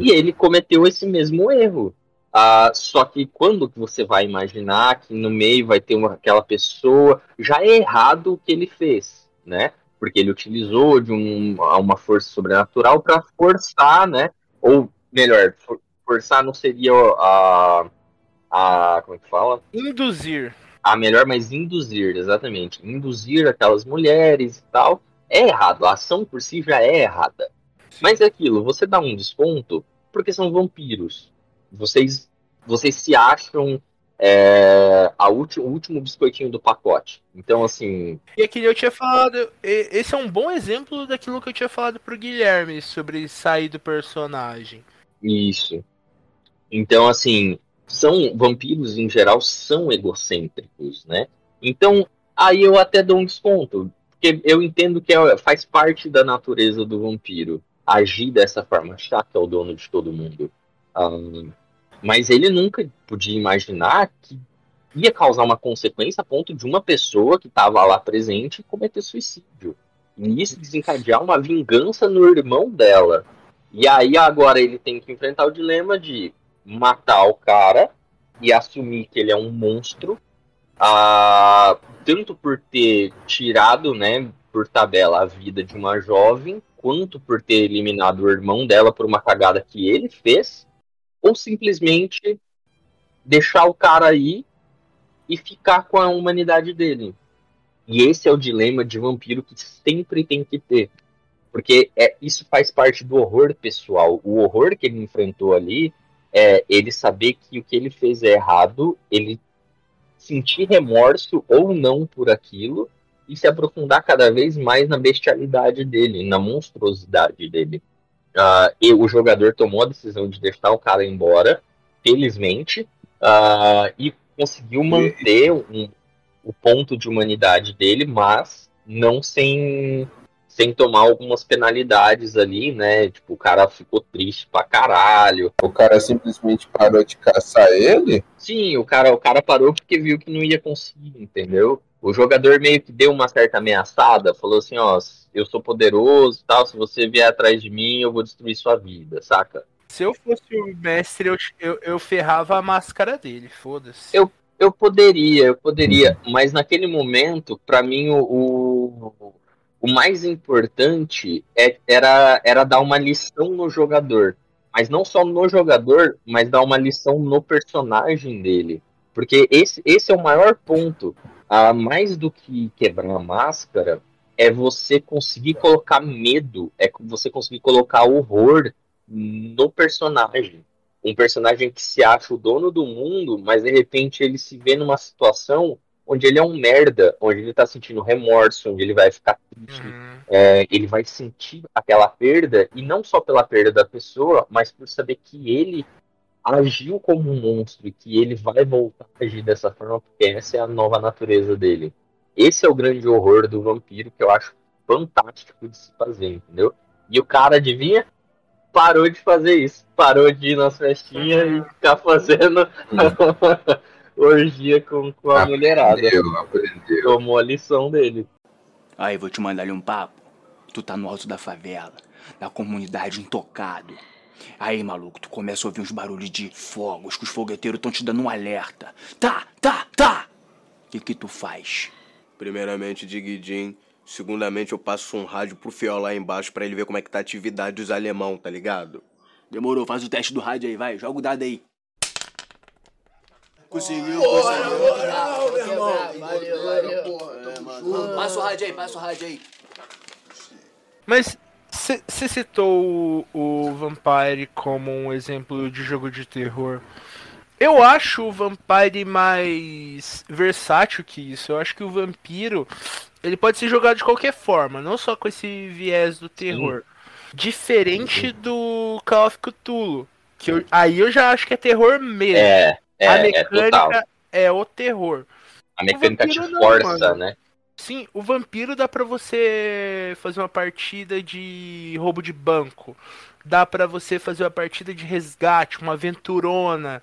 E ele cometeu esse mesmo erro. Ah, só que quando você vai imaginar que no meio vai ter uma, aquela pessoa, já é errado o que ele fez, né? Porque ele utilizou de um, uma força sobrenatural para forçar, né? Ou melhor, for- forçar não seria a, a como é que fala? Induzir. a melhor, mas induzir, exatamente. Induzir aquelas mulheres e tal. É errado. A ação por si já é errada. Mas é aquilo, você dá um desconto porque são vampiros. Vocês, vocês se acham é, a ulti- o último biscoitinho do pacote. Então, assim, E aquele eu tinha falado. Esse é um bom exemplo daquilo que eu tinha falado pro Guilherme sobre sair do personagem. Isso. Então, assim, são vampiros em geral são egocêntricos, né? Então, aí eu até dou um desconto, porque eu entendo que é- faz parte da natureza do vampiro agir dessa forma, achar que é o dono de todo mundo. Ah, mas ele nunca podia imaginar que ia causar uma consequência a ponto de uma pessoa que estava lá presente cometer suicídio. E isso desencadear uma vingança no irmão dela. E aí agora ele tem que enfrentar o dilema de matar o cara e assumir que ele é um monstro, tanto por ter tirado, né, por tabela a vida de uma jovem, quanto por ter eliminado o irmão dela por uma cagada que ele fez, ou simplesmente deixar o cara aí e ficar com a humanidade dele. E esse é o dilema de vampiro que sempre tem que ter. Porque é, isso faz parte do horror pessoal. O horror que ele enfrentou ali é ele saber que o que ele fez é errado, ele sentir remorso ou não por aquilo e se aprofundar cada vez mais na bestialidade dele, na monstruosidade dele. Ah, e o jogador tomou a decisão de deixar o cara embora, felizmente, ah, e conseguiu manter um, o ponto de humanidade dele, mas não sem sem tomar algumas penalidades ali, né? Tipo, o cara ficou triste pra caralho. O cara simplesmente parou de caçar ele? Sim, o cara, o cara parou porque viu que não ia conseguir, entendeu? O jogador meio que deu uma certa ameaçada, falou assim, ó, eu sou poderoso e tal, se você vier atrás de mim, eu vou destruir sua vida, saca? Se eu fosse o mestre, eu, eu, eu ferrava a máscara dele, foda-se. Eu- Eu poderia, eu poderia, mas naquele momento, pra mim, o, o, o mais importante é- era, era dar uma lição no jogador. Mas não só no jogador, mas dar uma lição no personagem dele. Porque esse, esse é o maior ponto. Ah, mais do que quebrar a máscara, é você conseguir colocar medo, é você conseguir colocar horror no personagem um personagem que se acha o dono do mundo, mas de repente ele se vê numa situação onde ele é um merda, onde ele tá sentindo remorso, onde ele vai ficar triste, Uhum. é, ele vai sentir aquela perda, e não só pela perda da pessoa, mas por saber que ele agiu como um monstro e que ele vai voltar a agir dessa forma porque essa é a nova natureza dele. Esse é o grande horror do vampiro que eu acho fantástico de se fazer, entendeu? E o cara, adivinha? Parou de fazer isso. Parou de ir nas festinhas e ficar fazendo orgia com, com a mulherada. Aprendeu, aprendeu. Tomou a lição dele. Aí, vou te mandar ali um papo. Tu tá no alto da favela, na comunidade intocado. Aí, maluco, tu começa a ouvir uns barulhos de fogos, que os fogueteiros estão te dando um alerta. Tá, tá, tá! O que que tu faz? Primeiramente, Diguidin. Segundamente, eu passo um rádio pro fiel lá embaixo pra ele ver como é que tá a atividade dos alemão, tá ligado? Demorou, faz o teste do rádio aí, vai. Joga o dado aí. Conseguiu, conseguiu. meu irmão. Valeu, valeu. Passa o rádio aí, passa o rádio aí. Mas você citou o, o Vampire como um exemplo de jogo de terror. Eu acho o Vampire mais versátil que isso. Eu acho que o Vampiro ele pode ser jogado de qualquer forma, não só com esse viés do terror. Diferente do Call of Cthulhu. Que eu- aí eu já acho que é terror mesmo. É, é, a é mecânica total. é, o terror. A mecânica te não, força, mano. né? Sim, o vampiro dá pra você fazer uma partida de roubo de banco. Dá pra você fazer uma partida de resgate, uma aventurona.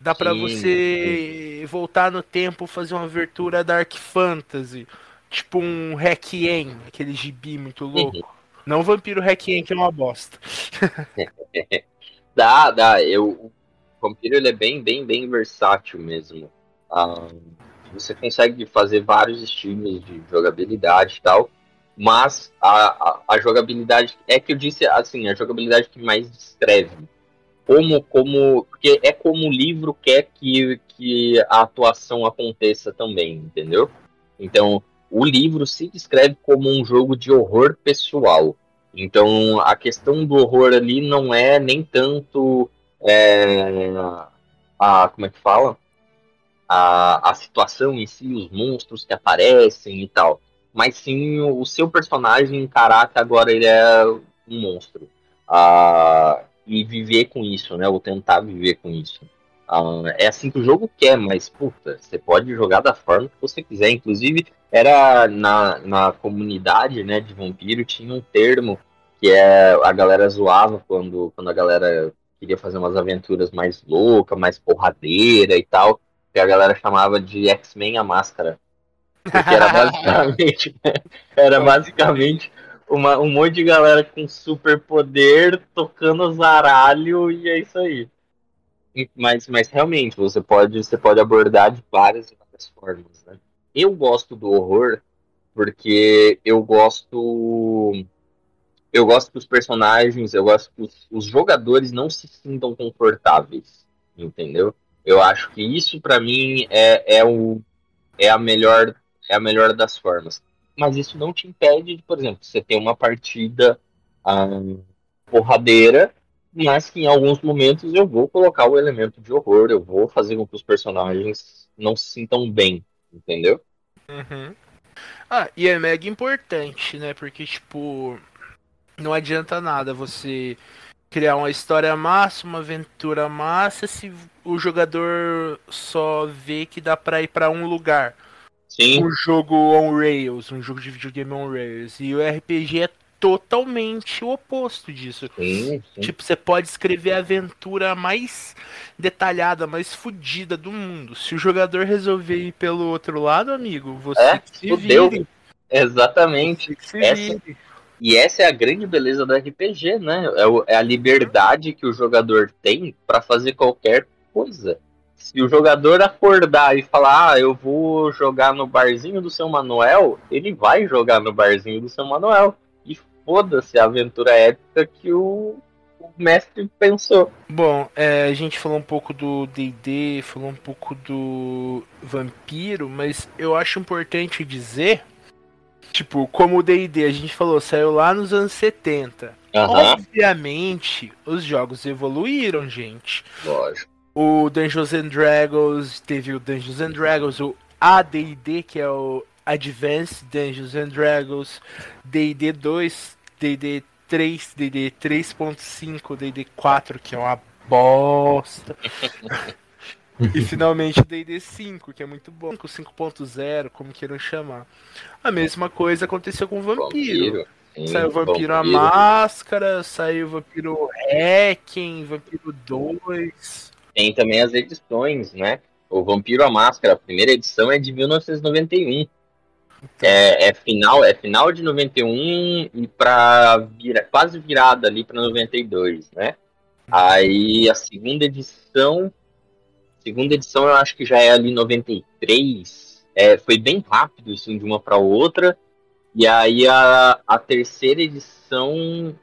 Dá pra Sim, você voltar no tempo, fazer uma aventura Dark Fantasy. Tipo um Requiem, aquele gibi muito louco. Uhum. Não o vampiro Requiem, que é uma bosta. Dá, dá. Eu, Vampiro ele é bem, bem, bem versátil mesmo. Ah, você consegue fazer vários estilos de jogabilidade e tal, mas a, a, a jogabilidade é que eu disse assim, a jogabilidade que mais descreve. Como, como, porque é como o livro quer que, que a atuação aconteça também, entendeu? Então, o livro se descreve como um jogo de horror pessoal. Então, a questão do horror ali não é nem tanto é, a como é que fala a, a situação em si, os monstros que aparecem e tal, mas sim o, o seu personagem encarar que agora ele é um monstro Ah, e viver com isso, né? Ou tentar viver com isso. Ah, é assim que o jogo quer, mas puta, você pode jogar da forma que você quiser. Inclusive, era na, na comunidade né, de vampiro tinha um termo que é a galera zoava quando, quando a galera queria fazer umas aventuras mais loucas, mais porradeira e tal, que a galera chamava de X-Men a máscara. Porque era basicamente, era basicamente uma, um monte de galera com super poder tocando zaralho e é isso aí. Mas, mas realmente, você pode, você pode abordar de várias e várias formas, né? Eu gosto do horror porque eu gosto eu gosto que os personagens, eu gosto que os, os jogadores não se sintam confortáveis, entendeu? Eu acho que isso pra mim é, é, o, é a melhor é a melhor das formas. Mas isso não te impede de, por exemplo, você ter uma partida ah, porradeira, mas que em alguns momentos eu vou colocar o elemento de horror, eu vou fazer com que os personagens não se sintam bem, entendeu? Uhum. Ah, e é mega importante, né? Porque, tipo, não adianta nada você criar uma história massa, uma aventura massa, se o jogador só vê que dá pra ir pra um lugar. Sim, Um jogo on rails, um jogo de videogame on rails. E o RPG é totalmente o oposto disso. sim, sim. Tipo, você pode escrever a aventura mais detalhada, mais fodida do mundo. Se o jogador resolver ir pelo outro lado, amigo, você É, se fudeu. Exatamente. Você que se Essa- vire. E essa é a grande beleza do RPG, né? É, é a liberdade que o jogador tem para fazer qualquer coisa. Se o jogador acordar e falar, ah, eu vou jogar no barzinho do seu Manuel, ele vai jogar no barzinho do seu Manuel. E foda-se a aventura épica que o, o mestre pensou. Bom, é, a gente falou um pouco do D&D, falou um pouco do Vampiro, mas eu acho importante dizer, tipo, como o D&D, a gente falou, saiu lá nos anos 70. Aham, Obviamente, os jogos evoluíram, gente. lógico. O Dungeons and Dragons, teve o Dungeons and Dragons, o AD&D, que é o Advanced Dungeons and Dragons, D&D 2, D&D 3, D&D 3.5, D&D 4, que é uma bosta. e finalmente o D&D 5, que é muito bom, 5.0, como queiram chamar. A mesma coisa aconteceu com o Vampiro. vampiro. Saiu o Vampiro, a Máscara, saiu o Vampiro Hacking, Vampiro 2. Tem também as edições, né? O Vampiro a Máscara, a primeira edição é de 1991. Então. É, é, final, é final de 91 e para vira, quase virada ali para 92, né? Aí a segunda edição, segunda edição eu acho que já é ali 93. É, foi bem rápido assim de uma para outra. E aí a, a terceira edição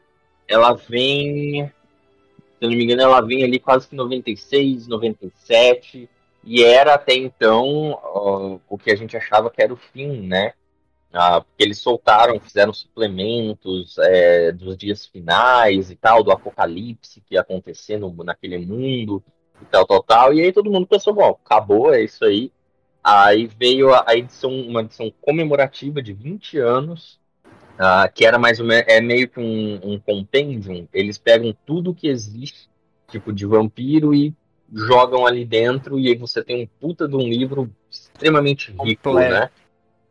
ela vem, se eu não me engano, ela vem ali quase que 96, 97. E era até então o que a gente achava que era o fim, né? Uh, porque eles soltaram, fizeram suplementos é, dos dias finais e tal, do apocalipse que ia acontecer no, naquele mundo e tal, tal, tal. E aí todo mundo pensou, bom, acabou, é isso aí. Aí veio a, a edição, uma edição comemorativa de 20 anos, uh, que era mais ou menos, é meio que um, um compendium. Eles pegam tudo que existe, tipo de vampiro, e jogam ali dentro e aí você tem um puta de um livro extremamente rico, Completo. né?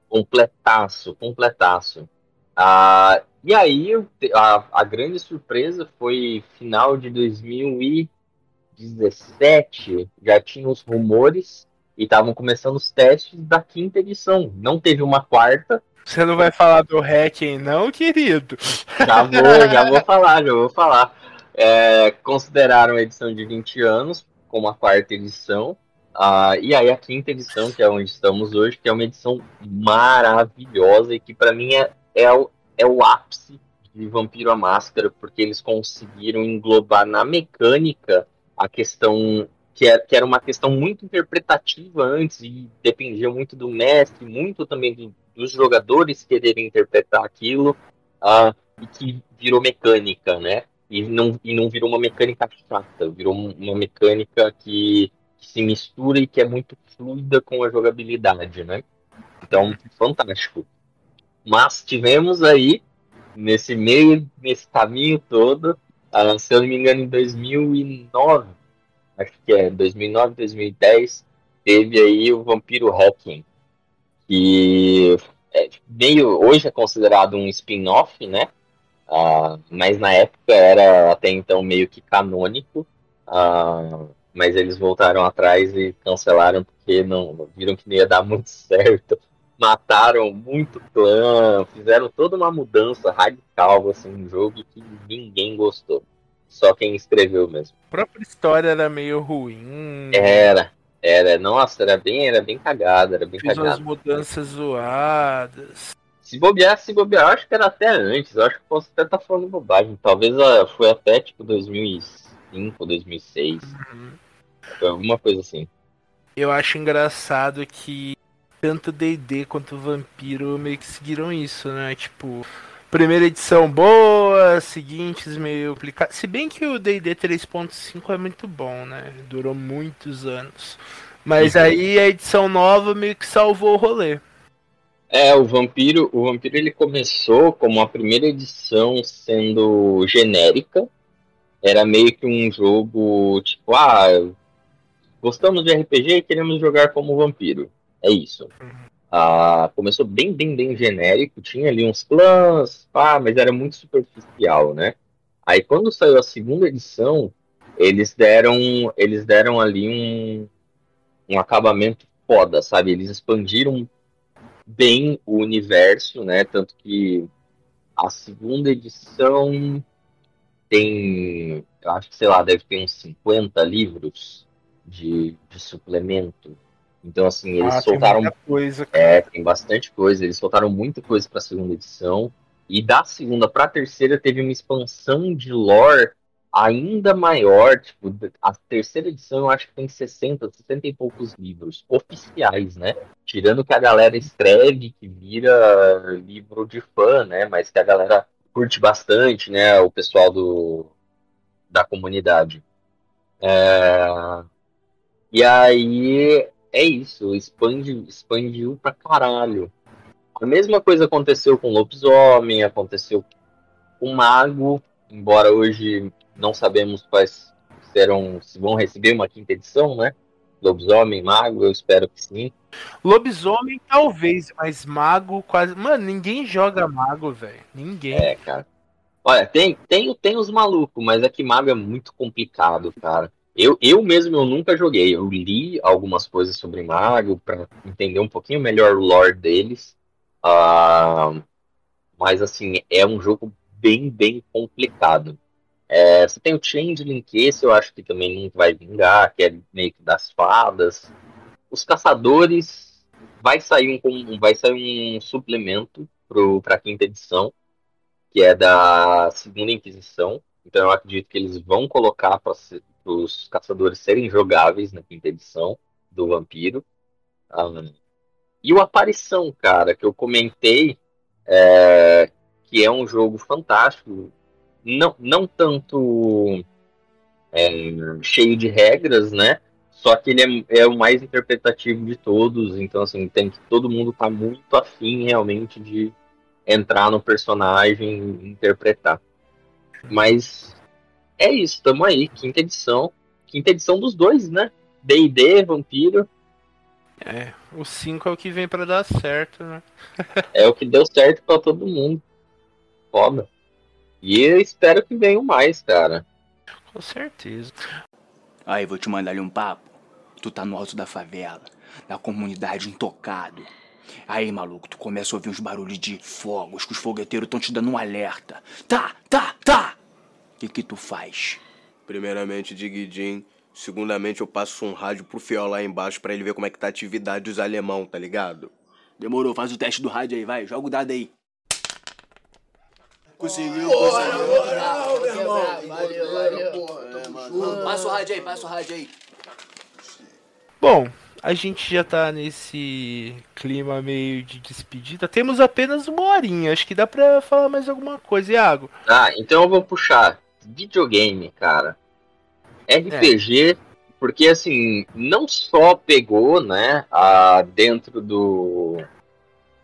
Completaço, completaço. Ah, e aí a, a grande surpresa foi final de 2017, já tinha os rumores e estavam começando os testes da quinta edição. Não teve uma quarta. Você não vai falar do hacking, não, querido? Já vou, já vou falar, já vou falar. É, consideraram a edição de 20 anos, como a quarta edição. Uh, e aí a quinta edição, que é onde estamos hoje, que é uma edição maravilhosa e que para mim é, é, o, é o ápice de Vampiro a Máscara, porque eles conseguiram englobar na mecânica a questão que era, é, que era uma questão muito interpretativa antes e dependia muito do mestre, muito também do, dos jogadores quererem interpretar aquilo, uh, e que virou mecânica, né? e não, e não virou uma mecânica chata, virou uma mecânica que, que, se mistura e que é muito fluida com a jogabilidade, né? Então, fantástico. Mas tivemos aí, nesse meio, nesse caminho todo, uh, se eu não me engano, em 2009, acho que é 2009, 2010, teve aí o Vampiro Hacking, que é meio, hoje é considerado um spin-off, né? Uh, mas na época era até então meio que canônico, uh, mas eles voltaram atrás e cancelaram porque não viram que não ia dar muito certo. Mataram muito clã, fizeram toda uma mudança radical assim, no jogo que ninguém gostou. Só quem escreveu mesmo. A própria história era meio ruim. Era, era, nossa, era bem, era bem cagada, era bem Fiz cagada. umas mudanças zoadas. Se bobear, se bobear, acho que era até antes. Eu acho que posso até estar tá falando bobagem. Talvez uh, foi até tipo 2005, 2006. Uhum. Foi alguma coisa assim. Eu acho engraçado que tanto D&D quanto Vampiro meio que seguiram isso, né? Tipo, primeira edição boa, seguintes meio complicadas. Se bem que o D&D 3.5 é muito bom, né? Durou muitos anos. Mas uhum. aí a edição nova meio que salvou o rolê. É, o Vampiro, o Vampiro ele começou como a primeira edição sendo genérica. Era meio que um jogo tipo, ah, gostamos de RPG e queremos jogar como Vampiro. É isso. Ah, começou bem, bem, bem genérico, tinha ali uns clãs, ah, mas era muito superficial, né? Aí quando saiu a segunda edição, eles deram, eles deram ali um, um acabamento foda, sabe? Eles expandiram bem o universo, né? Tanto que a segunda edição tem, eu acho que, sei lá, deve ter uns 50 livros de, de suplemento. Então, assim, eles ah, soltaram. Tem coisa, é, tem bastante coisa. Eles soltaram muita coisa para a segunda edição. E da segunda para a terceira teve uma expansão de lore ainda maior, tipo, a terceira edição eu acho que tem 60, 60 e poucos livros oficiais, né? Tirando que a galera escreve, que vira livro de fã, né? Mas que a galera curte bastante, né? O pessoal do, da comunidade. É... E aí é isso, expande, expandiu pra caralho. A mesma coisa aconteceu com Lobisomem, aconteceu com Mago, embora hoje não sabemos quais serão, se vão receber uma quinta edição, né? Lobisomem, Mago, eu espero que sim. Lobisomem, talvez, mas Mago quase. Mano, ninguém joga Mago, velho. Ninguém. É, cara. Olha, tem, tem, tem os malucos, mas é que Mago é muito complicado, cara. Eu, eu mesmo eu nunca joguei. Eu li algumas coisas sobre Mago para entender um pouquinho melhor o lore deles. Uh, mas assim, é um jogo bem, bem complicado. É, você tem o Changeling, que esse eu acho que também não vai vingar, que é meio que das fadas. Os caçadores vai sair um, vai sair um suplemento para a quinta edição, que é da segunda Inquisição. Então eu acredito que eles vão colocar para os caçadores serem jogáveis na quinta edição do Vampiro. Ah, e o Aparição, cara, que eu comentei, é, que é um jogo fantástico, não, não tanto é, cheio de regras, né? Só que ele é, é, o mais interpretativo de todos, então assim, tem que todo mundo tá muito afim realmente de entrar no personagem e interpretar. Mas é isso, tamo aí, quinta edição. Quinta edição dos dois, né? D&D, Vampiro. É, o 5 é o que vem para dar certo, né? é o que deu certo para todo mundo. Foda. E eu espero que venham mais, cara. Com certeza. Aí, vou te mandar ali um papo. Tu tá no alto da favela, na comunidade intocado. Aí, maluco, tu começa a ouvir uns barulhos de fogos, que os fogueteiros estão te dando um alerta. Tá, tá, tá! O que que tu faz? Primeiramente, Diguidin. Segundamente, eu passo um rádio pro Fiel lá embaixo para ele ver como é que tá a atividade dos alemão, tá ligado? Demorou, faz o teste do rádio aí, vai. Joga o dado aí. Conseguiu, conseguiu. Moral, meu irmão. Valeu, valeu. Passa o rádio aí, passa o rádio aí. Bom, a gente já tá nesse clima meio de despedida. Temos apenas uma horinha. Acho que dá pra falar mais alguma coisa, Iago. Ah, então eu vou puxar. Videogame, cara. RPG, é. porque assim, não só pegou, né, a, dentro do.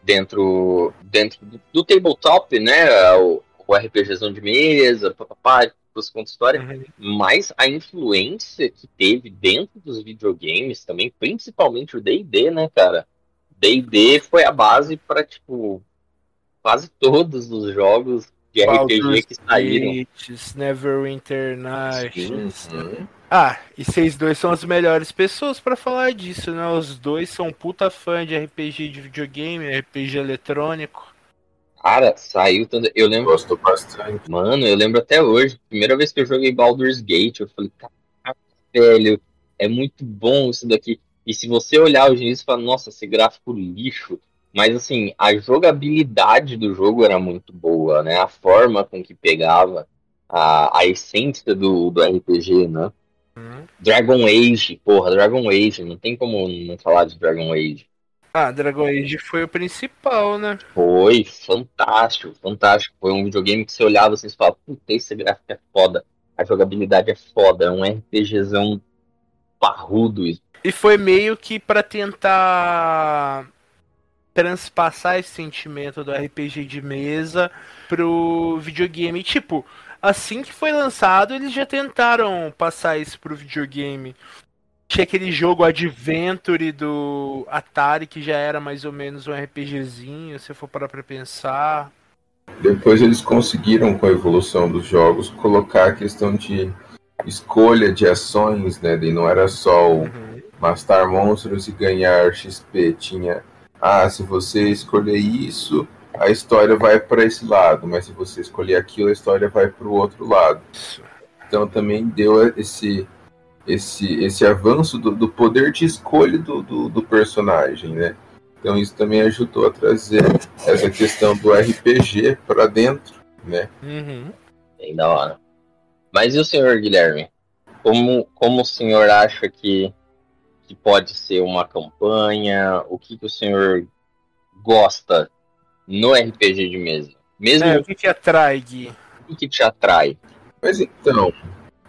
Dentro, dentro do, do tabletop, né? O, o RPGzão de mesa, papapá, você conta história, uhum. mas a influência que teve dentro dos videogames também, principalmente o D&D, né, cara? D&D foi a base para tipo quase todos os jogos de RPG que saíram. Gates, Neverwinter Nights. Uhum. Ah, e vocês dois são as melhores pessoas para falar disso, né? Os dois são puta fã de RPG de videogame, RPG eletrônico. Cara, saiu tanto. Eu lembro. Gosto bastante. Mano, eu lembro até hoje. Primeira vez que eu joguei Baldur's Gate, eu falei, caraca, velho, é muito bom isso daqui. E se você olhar hoje nisso, fala, nossa, esse gráfico lixo. Mas assim, a jogabilidade do jogo era muito boa, né? A forma com que pegava a, a essência do, do RPG, né? Uhum. Dragon Age, porra, Dragon Age, não tem como não falar de Dragon Age. Ah, Dragon Age foi o principal, né? Foi, fantástico, fantástico. Foi um videogame que você olhava assim e falava, puta, esse gráfico é foda. A jogabilidade é foda, é um RPGzão parrudo. E foi meio que para tentar transpassar esse sentimento do RPG de mesa pro videogame. Tipo, assim que foi lançado, eles já tentaram passar isso pro videogame. Tinha aquele jogo Adventure do Atari que já era mais ou menos um RPGzinho, se for parar pra pensar. Depois eles conseguiram, com a evolução dos jogos, colocar a questão de escolha de ações, né? E não era só o uhum. matar monstros e ganhar XP. Tinha, ah, se você escolher isso, a história vai para esse lado, mas se você escolher aquilo, a história vai para o outro lado. Então também deu esse esse, esse avanço do, do poder de escolha do, do, do, personagem, né? Então isso também ajudou a trazer essa questão do RPG para dentro, né? Uhum. Bem da hora. Mas e o senhor Guilherme? Como, como o senhor acha que, que pode ser uma campanha? O que, que o senhor gosta no RPG de mesa? Mesmo... É, o que, que atrai, Gui? O que, que te atrai? Mas então,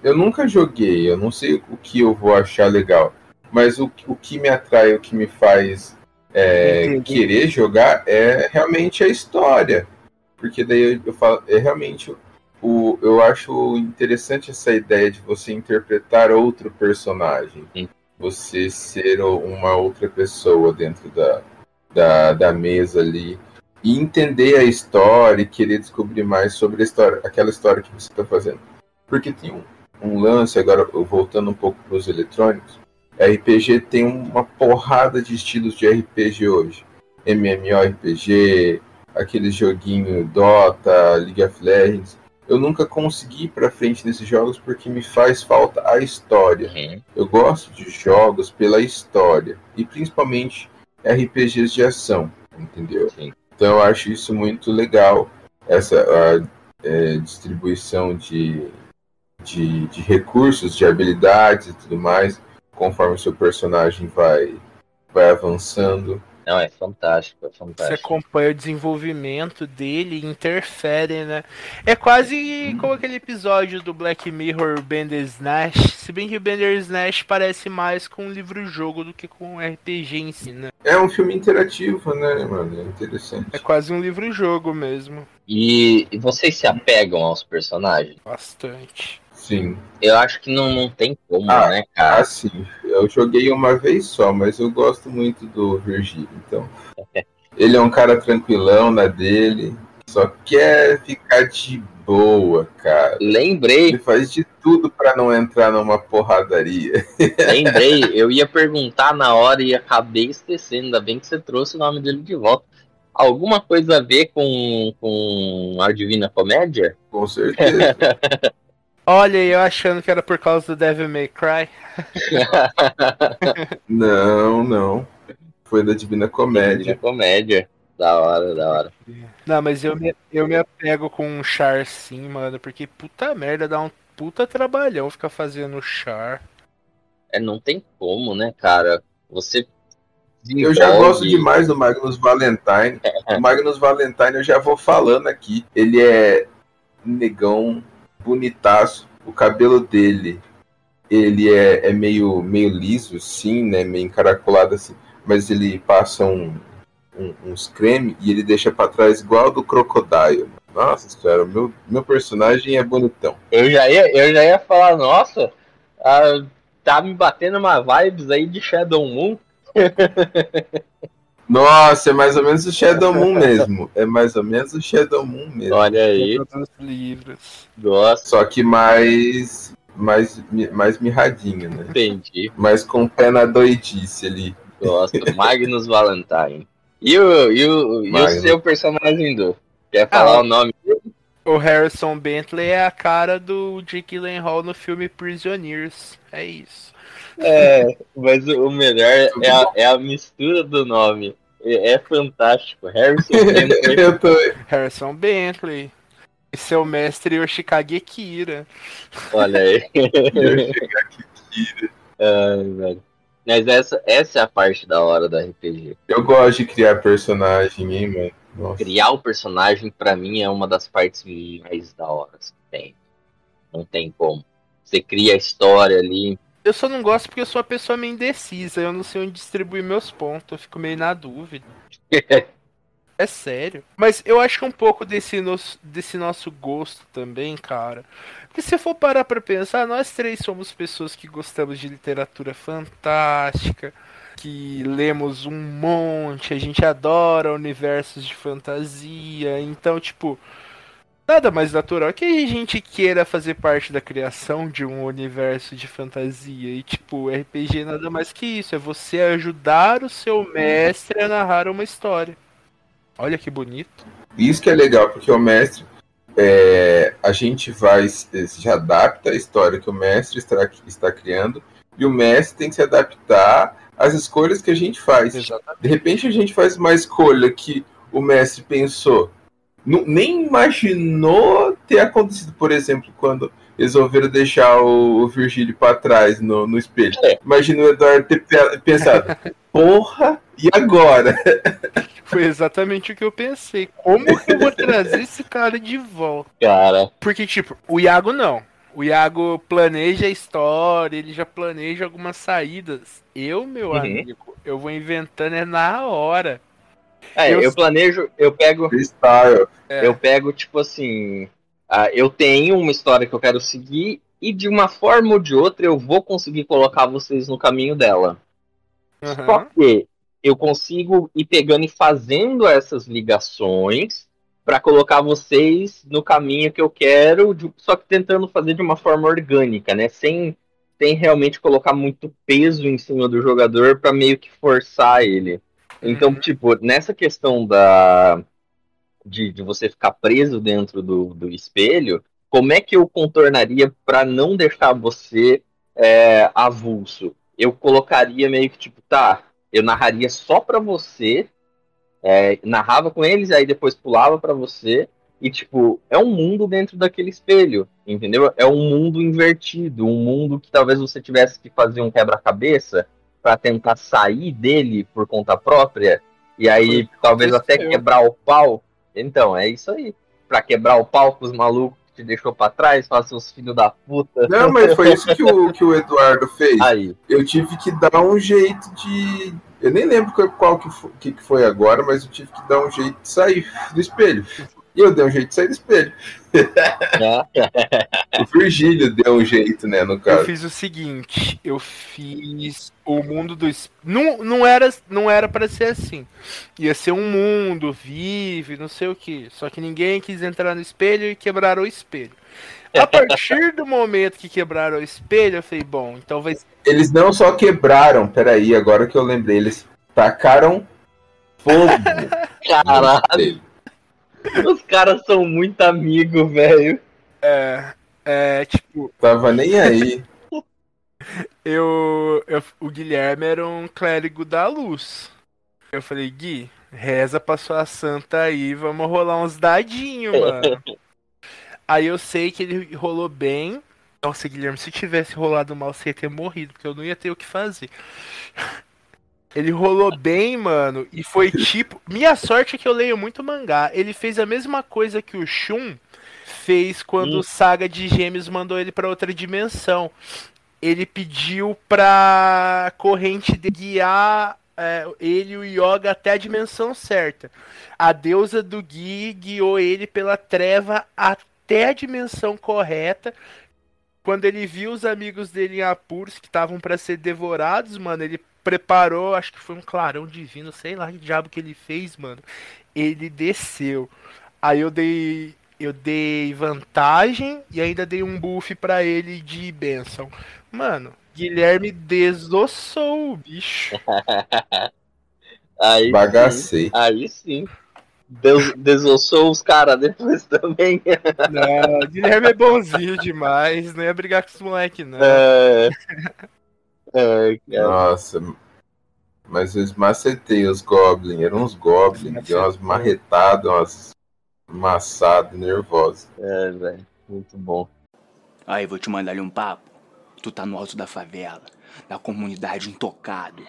eu nunca joguei, eu não sei o que eu vou achar legal. Mas o, o que me atrai, o que me faz é, querer jogar é realmente a história. Porque daí eu, eu falo, é realmente o, eu acho interessante essa ideia de você interpretar outro personagem. Você ser uma outra pessoa dentro da, da, da mesa ali. E entender a história e querer descobrir mais sobre a história, aquela história que você está fazendo. Porque tem um, um lance, agora voltando um pouco para os eletrônicos, RPG tem uma porrada de estilos de RPG hoje. MMORPG, aquele joguinho Dota, League of Legends. Eu nunca consegui ir pra frente nesses jogos porque me faz falta a história. Uhum. Eu gosto de jogos pela história. E principalmente RPGs de ação, entendeu? Sim. Então eu acho isso muito legal, essa a, é, distribuição de, de, de recursos, de habilidades e tudo mais, conforme o seu personagem vai, vai avançando. Não, é fantástico, é Você fantástico. acompanha o desenvolvimento dele e interfere, né? É quase como aquele episódio do Black Mirror Bandersnatch. Se bem que o Bandersnatch parece mais com um livro-jogo do que com um RPG em si, né? É um filme interativo, né, mano? É interessante. É quase um livro-jogo mesmo. E, e vocês se apegam aos personagens? Bastante. Sim. Eu acho que não, não tem como, Ah, né, cara? Assim, eu joguei uma vez só, mas eu gosto muito do Virgílio, então. Ele é um cara tranquilão na dele, só quer ficar de boa, cara. Lembrei, Ele faz de tudo pra não entrar numa porradaria. lembrei, eu ia perguntar na hora e acabei esquecendo. Ainda bem que você trouxe o nome dele de volta. Alguma coisa a ver com, com a Divina Comédia? Com certeza. Olha, eu achando que era por causa do Devil May Cry. não, não. Foi da Divina Divina Comédia. Comédia. Da hora, da hora. Não, mas eu me, eu me apego com um char sim, mano, porque puta merda, dá um puta trabalhão ficar fazendo char. É, não tem como, né, cara? Você. Eu já gosto demais do Magnus Valentine. O Magnus Valentine eu já vou falando aqui. Ele é negão, bonitaço. O cabelo dele, ele é, é meio, meio liso, sim, né? Meio encaracolado assim. Mas ele passa um, um- uns creme e ele deixa pra trás igual do Crocodile. Nossa senhora, meu, meu personagem é bonitão. Eu já ia, eu já ia falar, nossa, ah, tá me batendo uma vibes aí de Shadow Moon. Nossa, é mais ou menos o Shadow Moon mesmo. É mais ou menos o Shadow Moon mesmo. Olha aí, livros. gosto, Só que mais. Mais, mais mirradinho, né? entendi, Mas com o pé na doidice ali. gosto. Magnus Valentine. E o, e o, e o seu personagem do? Quer falar Ah, o nome? O Harrison Bentley é a cara do Jake Gyllenhaal no filme Prisoners. É isso. É, mas o melhor é a, é a mistura do nome. É, fantástico. Harrison Bentley. Eu tô. Harrison Bentley. E seu mestre Yoshikage Kira. Olha aí. Ai, velho. Mas essa, essa é a parte da hora da RPG. Eu gosto de criar personagem, hein, mano. Nossa. Criar o personagem, pra mim, é uma das partes mais da hora que tem. Não tem como. Você cria a história ali. Eu só não gosto porque eu sou uma pessoa meio indecisa. Eu não sei onde distribuir meus pontos. Eu fico meio na dúvida. É sério. Mas eu acho que um pouco desse, nos- desse nosso gosto também, cara. Porque se for parar pra pensar, nós três somos pessoas que gostamos de literatura fantástica, que lemos um monte, a gente adora universos de fantasia. Então, tipo, nada mais natural que a gente queira fazer parte da criação de um universo de fantasia. E, tipo, RPG nada mais que isso. É você ajudar o seu mestre a narrar uma história. Olha que bonito. Isso que é legal, porque o mestre. é, a gente vai. Se adapta à história que o mestre está, está criando. E o mestre tem que se adaptar às escolhas que a gente faz. Exatamente. De repente a gente faz uma escolha que o mestre pensou, nem imaginou ter acontecido, por exemplo, quando resolveram deixar o, o Virgílio para trás no, no espelho. É. Imagina o Eduardo ter pe- pensado, porra, e agora? Foi exatamente o que eu pensei. Como que eu vou trazer esse cara de volta? Cara, Porque, tipo, o Iago não. O Iago planeja a história, ele já planeja algumas saídas. Eu, meu Uhum. amigo, eu vou inventando é na hora. É, Eu- eu planejo, eu pego, Freestyle. É. eu pego, tipo assim, Uh, eu tenho uma história que eu quero seguir e de uma forma ou de outra eu vou conseguir colocar vocês no caminho dela. Uhum. Só que eu consigo ir pegando e fazendo essas ligações para colocar vocês no caminho que eu quero, só que tentando fazer de uma forma orgânica, né? Sem, sem realmente colocar muito peso em cima do jogador para meio que forçar ele. Então, uhum. tipo, nessa questão da de, de você ficar preso dentro do, do espelho, como é que eu contornaria para não deixar você é, avulso? Eu colocaria meio que tipo, tá, eu narraria só para você, é, narrava com eles, aí depois pulava para você, e tipo, é um mundo dentro daquele espelho, entendeu? É um mundo invertido, um mundo que talvez você tivesse que fazer um quebra-cabeça para tentar sair dele por conta própria, e aí talvez até quebrar o pau então, é isso aí. Pra quebrar o pau com os malucos que te deixou pra trás, faça os filhos da puta. Não, mas foi isso que o, que o Eduardo fez. Aí. Eu tive que dar um jeito de. Eu nem lembro qual que foi, que foi agora, mas eu tive que dar um jeito de sair do espelho. E eu dei um jeito de sair do espelho. o Virgílio deu um jeito, né, no caso. Eu fiz o seguinte, eu fiz o mundo do não, não era não era para ser assim. Ia ser um mundo vive, não sei o que. Só que ninguém quis entrar no espelho e quebraram o espelho. A partir do momento que quebraram o espelho, eu falei, bom, então vai Eles não só quebraram, peraí, agora que eu lembrei, eles tacaram fogo. Caralho. Os caras são muito amigos, velho. É, é, tipo. Tava nem aí. eu, eu, o Guilherme era um clérigo da luz. Eu falei, Gui, reza pra sua santa aí, vamos rolar uns dadinhos, mano. aí eu sei que ele rolou bem. Nossa, Guilherme, se tivesse rolado mal, você ia ter morrido, porque eu não ia ter o que fazer. Ele rolou bem, mano, e foi tipo. Minha sorte é que eu leio muito mangá. Ele fez a mesma coisa que o Shun fez quando hum. o Saga de Gêmeos mandou ele para outra dimensão. Ele pediu pra corrente de guiar é, ele e o Yoga até a dimensão certa. A deusa do Gui guiou ele pela treva até a dimensão correta. Quando ele viu os amigos dele em apuros que estavam para ser devorados, mano, ele preparou, acho que foi um clarão divino, sei lá que diabo que ele fez, mano. Ele desceu. Aí eu dei eu dei vantagem e ainda dei um buff para ele de benção. Mano, Guilherme desossou o bicho. aí Bagacei. Sim, aí sim. Des desossou os caras depois também. Não, Guilherme é bonzinho demais, não ia brigar com os moleques, não. É... É, Nossa, mas eu macetei os Goblins, eram uns Goblins, deu umas marretadas, umas massadas nervosas. É, velho, muito bom. Aí, vou te mandar ali um papo. Tu tá no alto da favela, na comunidade intocado.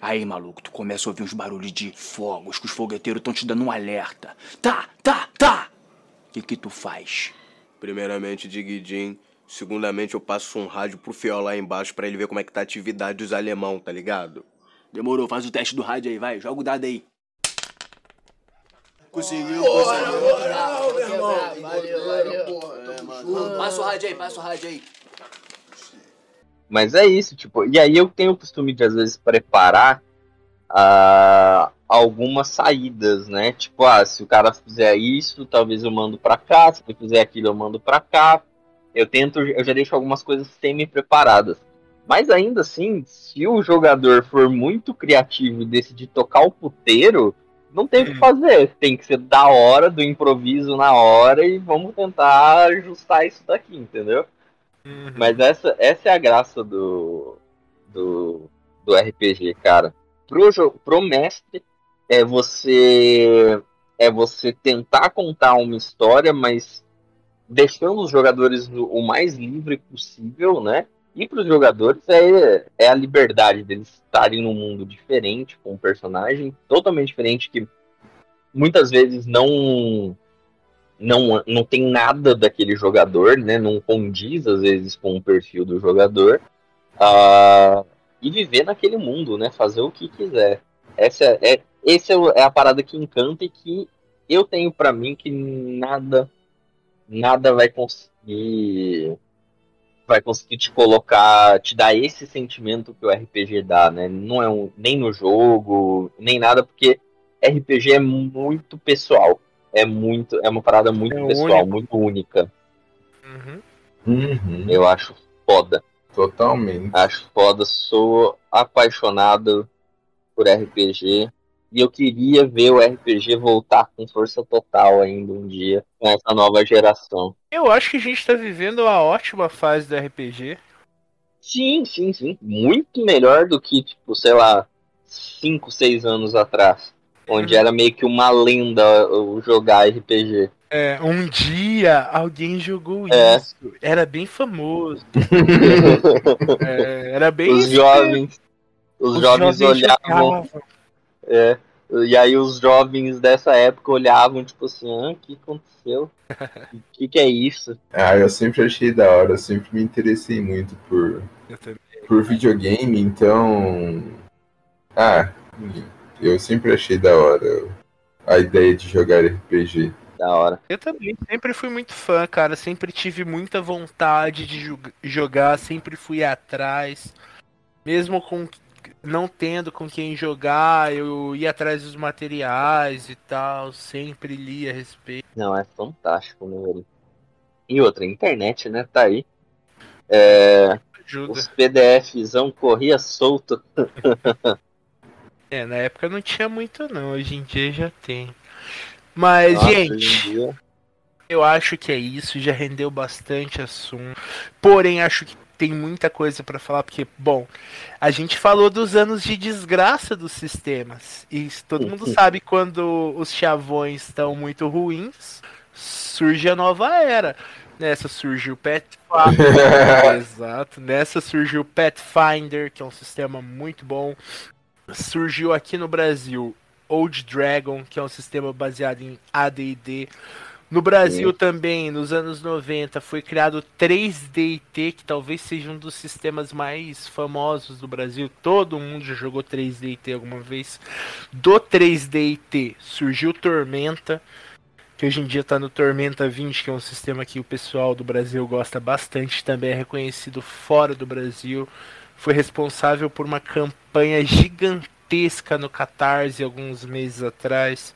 Aí, maluco, tu começa a ouvir uns barulhos de fogos, que os fogueteiros estão te dando um alerta. Tá, tá, tá! O que que tu faz? Primeiramente, Diguidin, Segundamente, eu passo um rádio pro Fiol lá embaixo para ele ver como é que tá a atividade dos alemão, tá ligado? Demorou, faz o teste do rádio aí, vai. Joga o dado aí. Conseguiu, conseguiu. Moral, meu irmão. Valeu, valeu. Passa o rádio aí, passa o rádio aí. Mas é isso, tipo, e aí eu tenho o costume de às vezes preparar uh, algumas saídas, né? Tipo, ah, se o cara fizer isso, talvez eu mando pra cá, se ele fizer aquilo, eu mando pra cá, eu tento, eu já deixo algumas coisas semi-preparadas. Mas ainda assim, se o jogador for muito criativo e decidir tocar o puteiro, não tem o que fazer. Tem que ser da hora, do improviso na hora e vamos tentar ajustar isso daqui, entendeu? Uhum. Mas essa, essa é a graça do, do, do RPG, cara. Pro, pro mestre, é você é você tentar contar uma história, mas deixando os jogadores o mais livre possível, né? E para os jogadores é, é a liberdade deles estarem num mundo diferente, com um personagem totalmente diferente, que muitas vezes não, não, não tem nada daquele jogador, né? Não condiz às vezes com o perfil do jogador. Uh, e viver naquele mundo, né? Fazer o que quiser. Essa é, é, essa é a parada que encanta e que eu tenho para mim que nada nada vai conseguir vai conseguir te colocar, te dar esse sentimento que o RPG dá, né? Não é um, nem no jogo, nem nada, porque RPG é muito pessoal. É muito, é uma parada muito É pessoal, único. muito única. Uhum. Uhum, Eu acho foda. totalmente. Acho foda, sou apaixonado por RPG. E eu queria ver o RPG voltar com força total ainda um dia, com essa nova geração. Eu acho que a gente tá vivendo uma ótima fase do RPG. Sim, sim, sim. Muito melhor do que, tipo, sei lá, 5, 6 anos atrás. Onde Uhum. era meio que uma lenda o jogar RPG. É, um dia alguém jogou É. isso. Era bem famoso. É, era bem Os jovens. Os, Os jovens, olhavam. jogavam. É, e aí os jovens dessa época olhavam, tipo assim, ah, o que aconteceu? O que, que é isso? Ah, eu sempre achei da hora, eu sempre me interessei muito por, por videogame, então. Ah, eu sempre achei da hora a ideia de jogar RPG. Da hora. Eu também sempre fui muito fã, cara. Sempre tive muita vontade de jo- jogar, sempre fui atrás. Mesmo com não tendo com quem jogar, eu ia atrás dos materiais e tal. Sempre li a respeito. Não, é fantástico, né, velho? E outra, a internet, né, tá aí. É, Ajuda. os PDFzão corria solto. É, na época não tinha muito, não. Hoje em dia já tem. Mas, Nossa, gente. Eu acho que é isso, já rendeu bastante assunto. Porém, acho que tem muita coisa pra falar, porque, bom, a gente falou dos anos de desgraça dos sistemas. E todo mundo sabe quando os chavões estão muito ruins, surge a nova era. Nessa surgiu o Pathfinder. Exato. Nessa surgiu o Pathfinder, que é um sistema muito bom. Surgiu aqui no Brasil Old Dragon, que é um sistema baseado em AD&D. No Brasil também, nos anos 90, foi criado 3D&T, que talvez seja um dos sistemas mais famosos do Brasil. Todo mundo já jogou 3D&T alguma vez. Do 3D&T surgiu Tormenta, que hoje em dia está no Tormenta 20, que é um sistema que o pessoal do Brasil gosta bastante, também é reconhecido fora do Brasil. Foi responsável por uma campanha gigantesca no Catarse alguns meses atrás.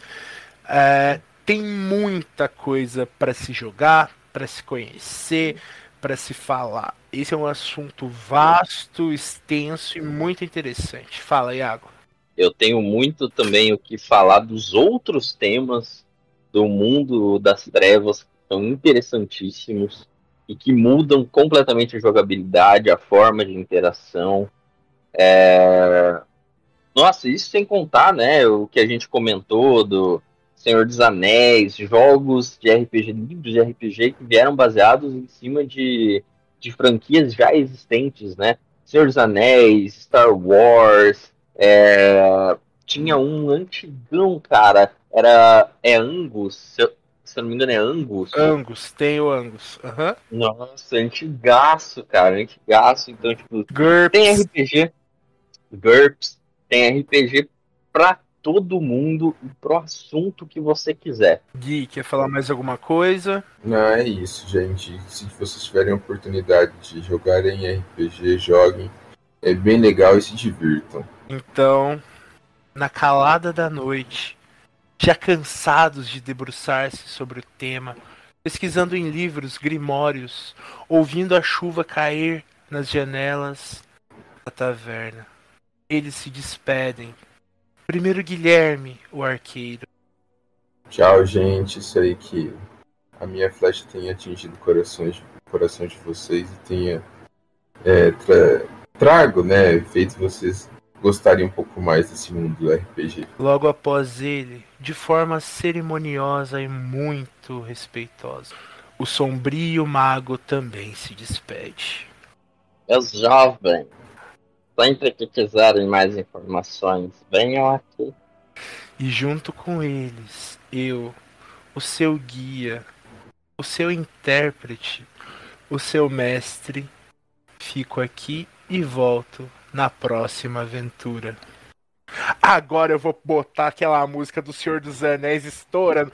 É, tem muita coisa para se jogar, para se conhecer, para se falar. Esse é um assunto vasto, extenso e muito interessante. Fala, Iago. Eu tenho muito também o que falar dos outros temas do mundo das trevas que são interessantíssimos e que mudam completamente a jogabilidade, a forma de interação. É... Nossa, isso sem contar, né, o que a gente comentou do Senhor dos Anéis, jogos de RPG, livros de RPG que vieram baseados em cima de, de franquias já existentes, né? Senhor dos Anéis, Star Wars, é, tinha um antigão, cara. Era. É Angus. Se eu, se eu não me engano, é Angus. Angus, tem o Angus. Aham. Nossa, antigaço, cara. Antigaço. Então, tipo, GURPS. tem RPG. GURPS. Tem RPG pra todo mundo e pro assunto que você quiser. Gui, quer falar mais alguma coisa? Não, é isso, gente. Se vocês tiverem a oportunidade de jogarem RPG, joguem. É bem legal e se divirtam. Então, na calada da noite, já cansados de debruçar-se sobre o tema, pesquisando em livros, grimórios, ouvindo a chuva cair nas janelas da taverna, eles se despedem. Primeiro Guilherme, o arqueiro. Tchau, gente. Aí que a minha flecha tenha atingido corações, coração de vocês e tenha é, tra- trago, né? Feito vocês gostarem um pouco mais desse mundo do RPG. Logo após ele, de forma cerimoniosa e muito respeitosa, o sombrio mago também se despede. Meus jovens, Sempre que quiserem mais informações, venham aqui. E junto com eles, eu, o seu guia, o seu intérprete, o seu mestre, fico aqui e volto na próxima aventura. Agora eu vou botar aquela música do Senhor dos Anéis estourando.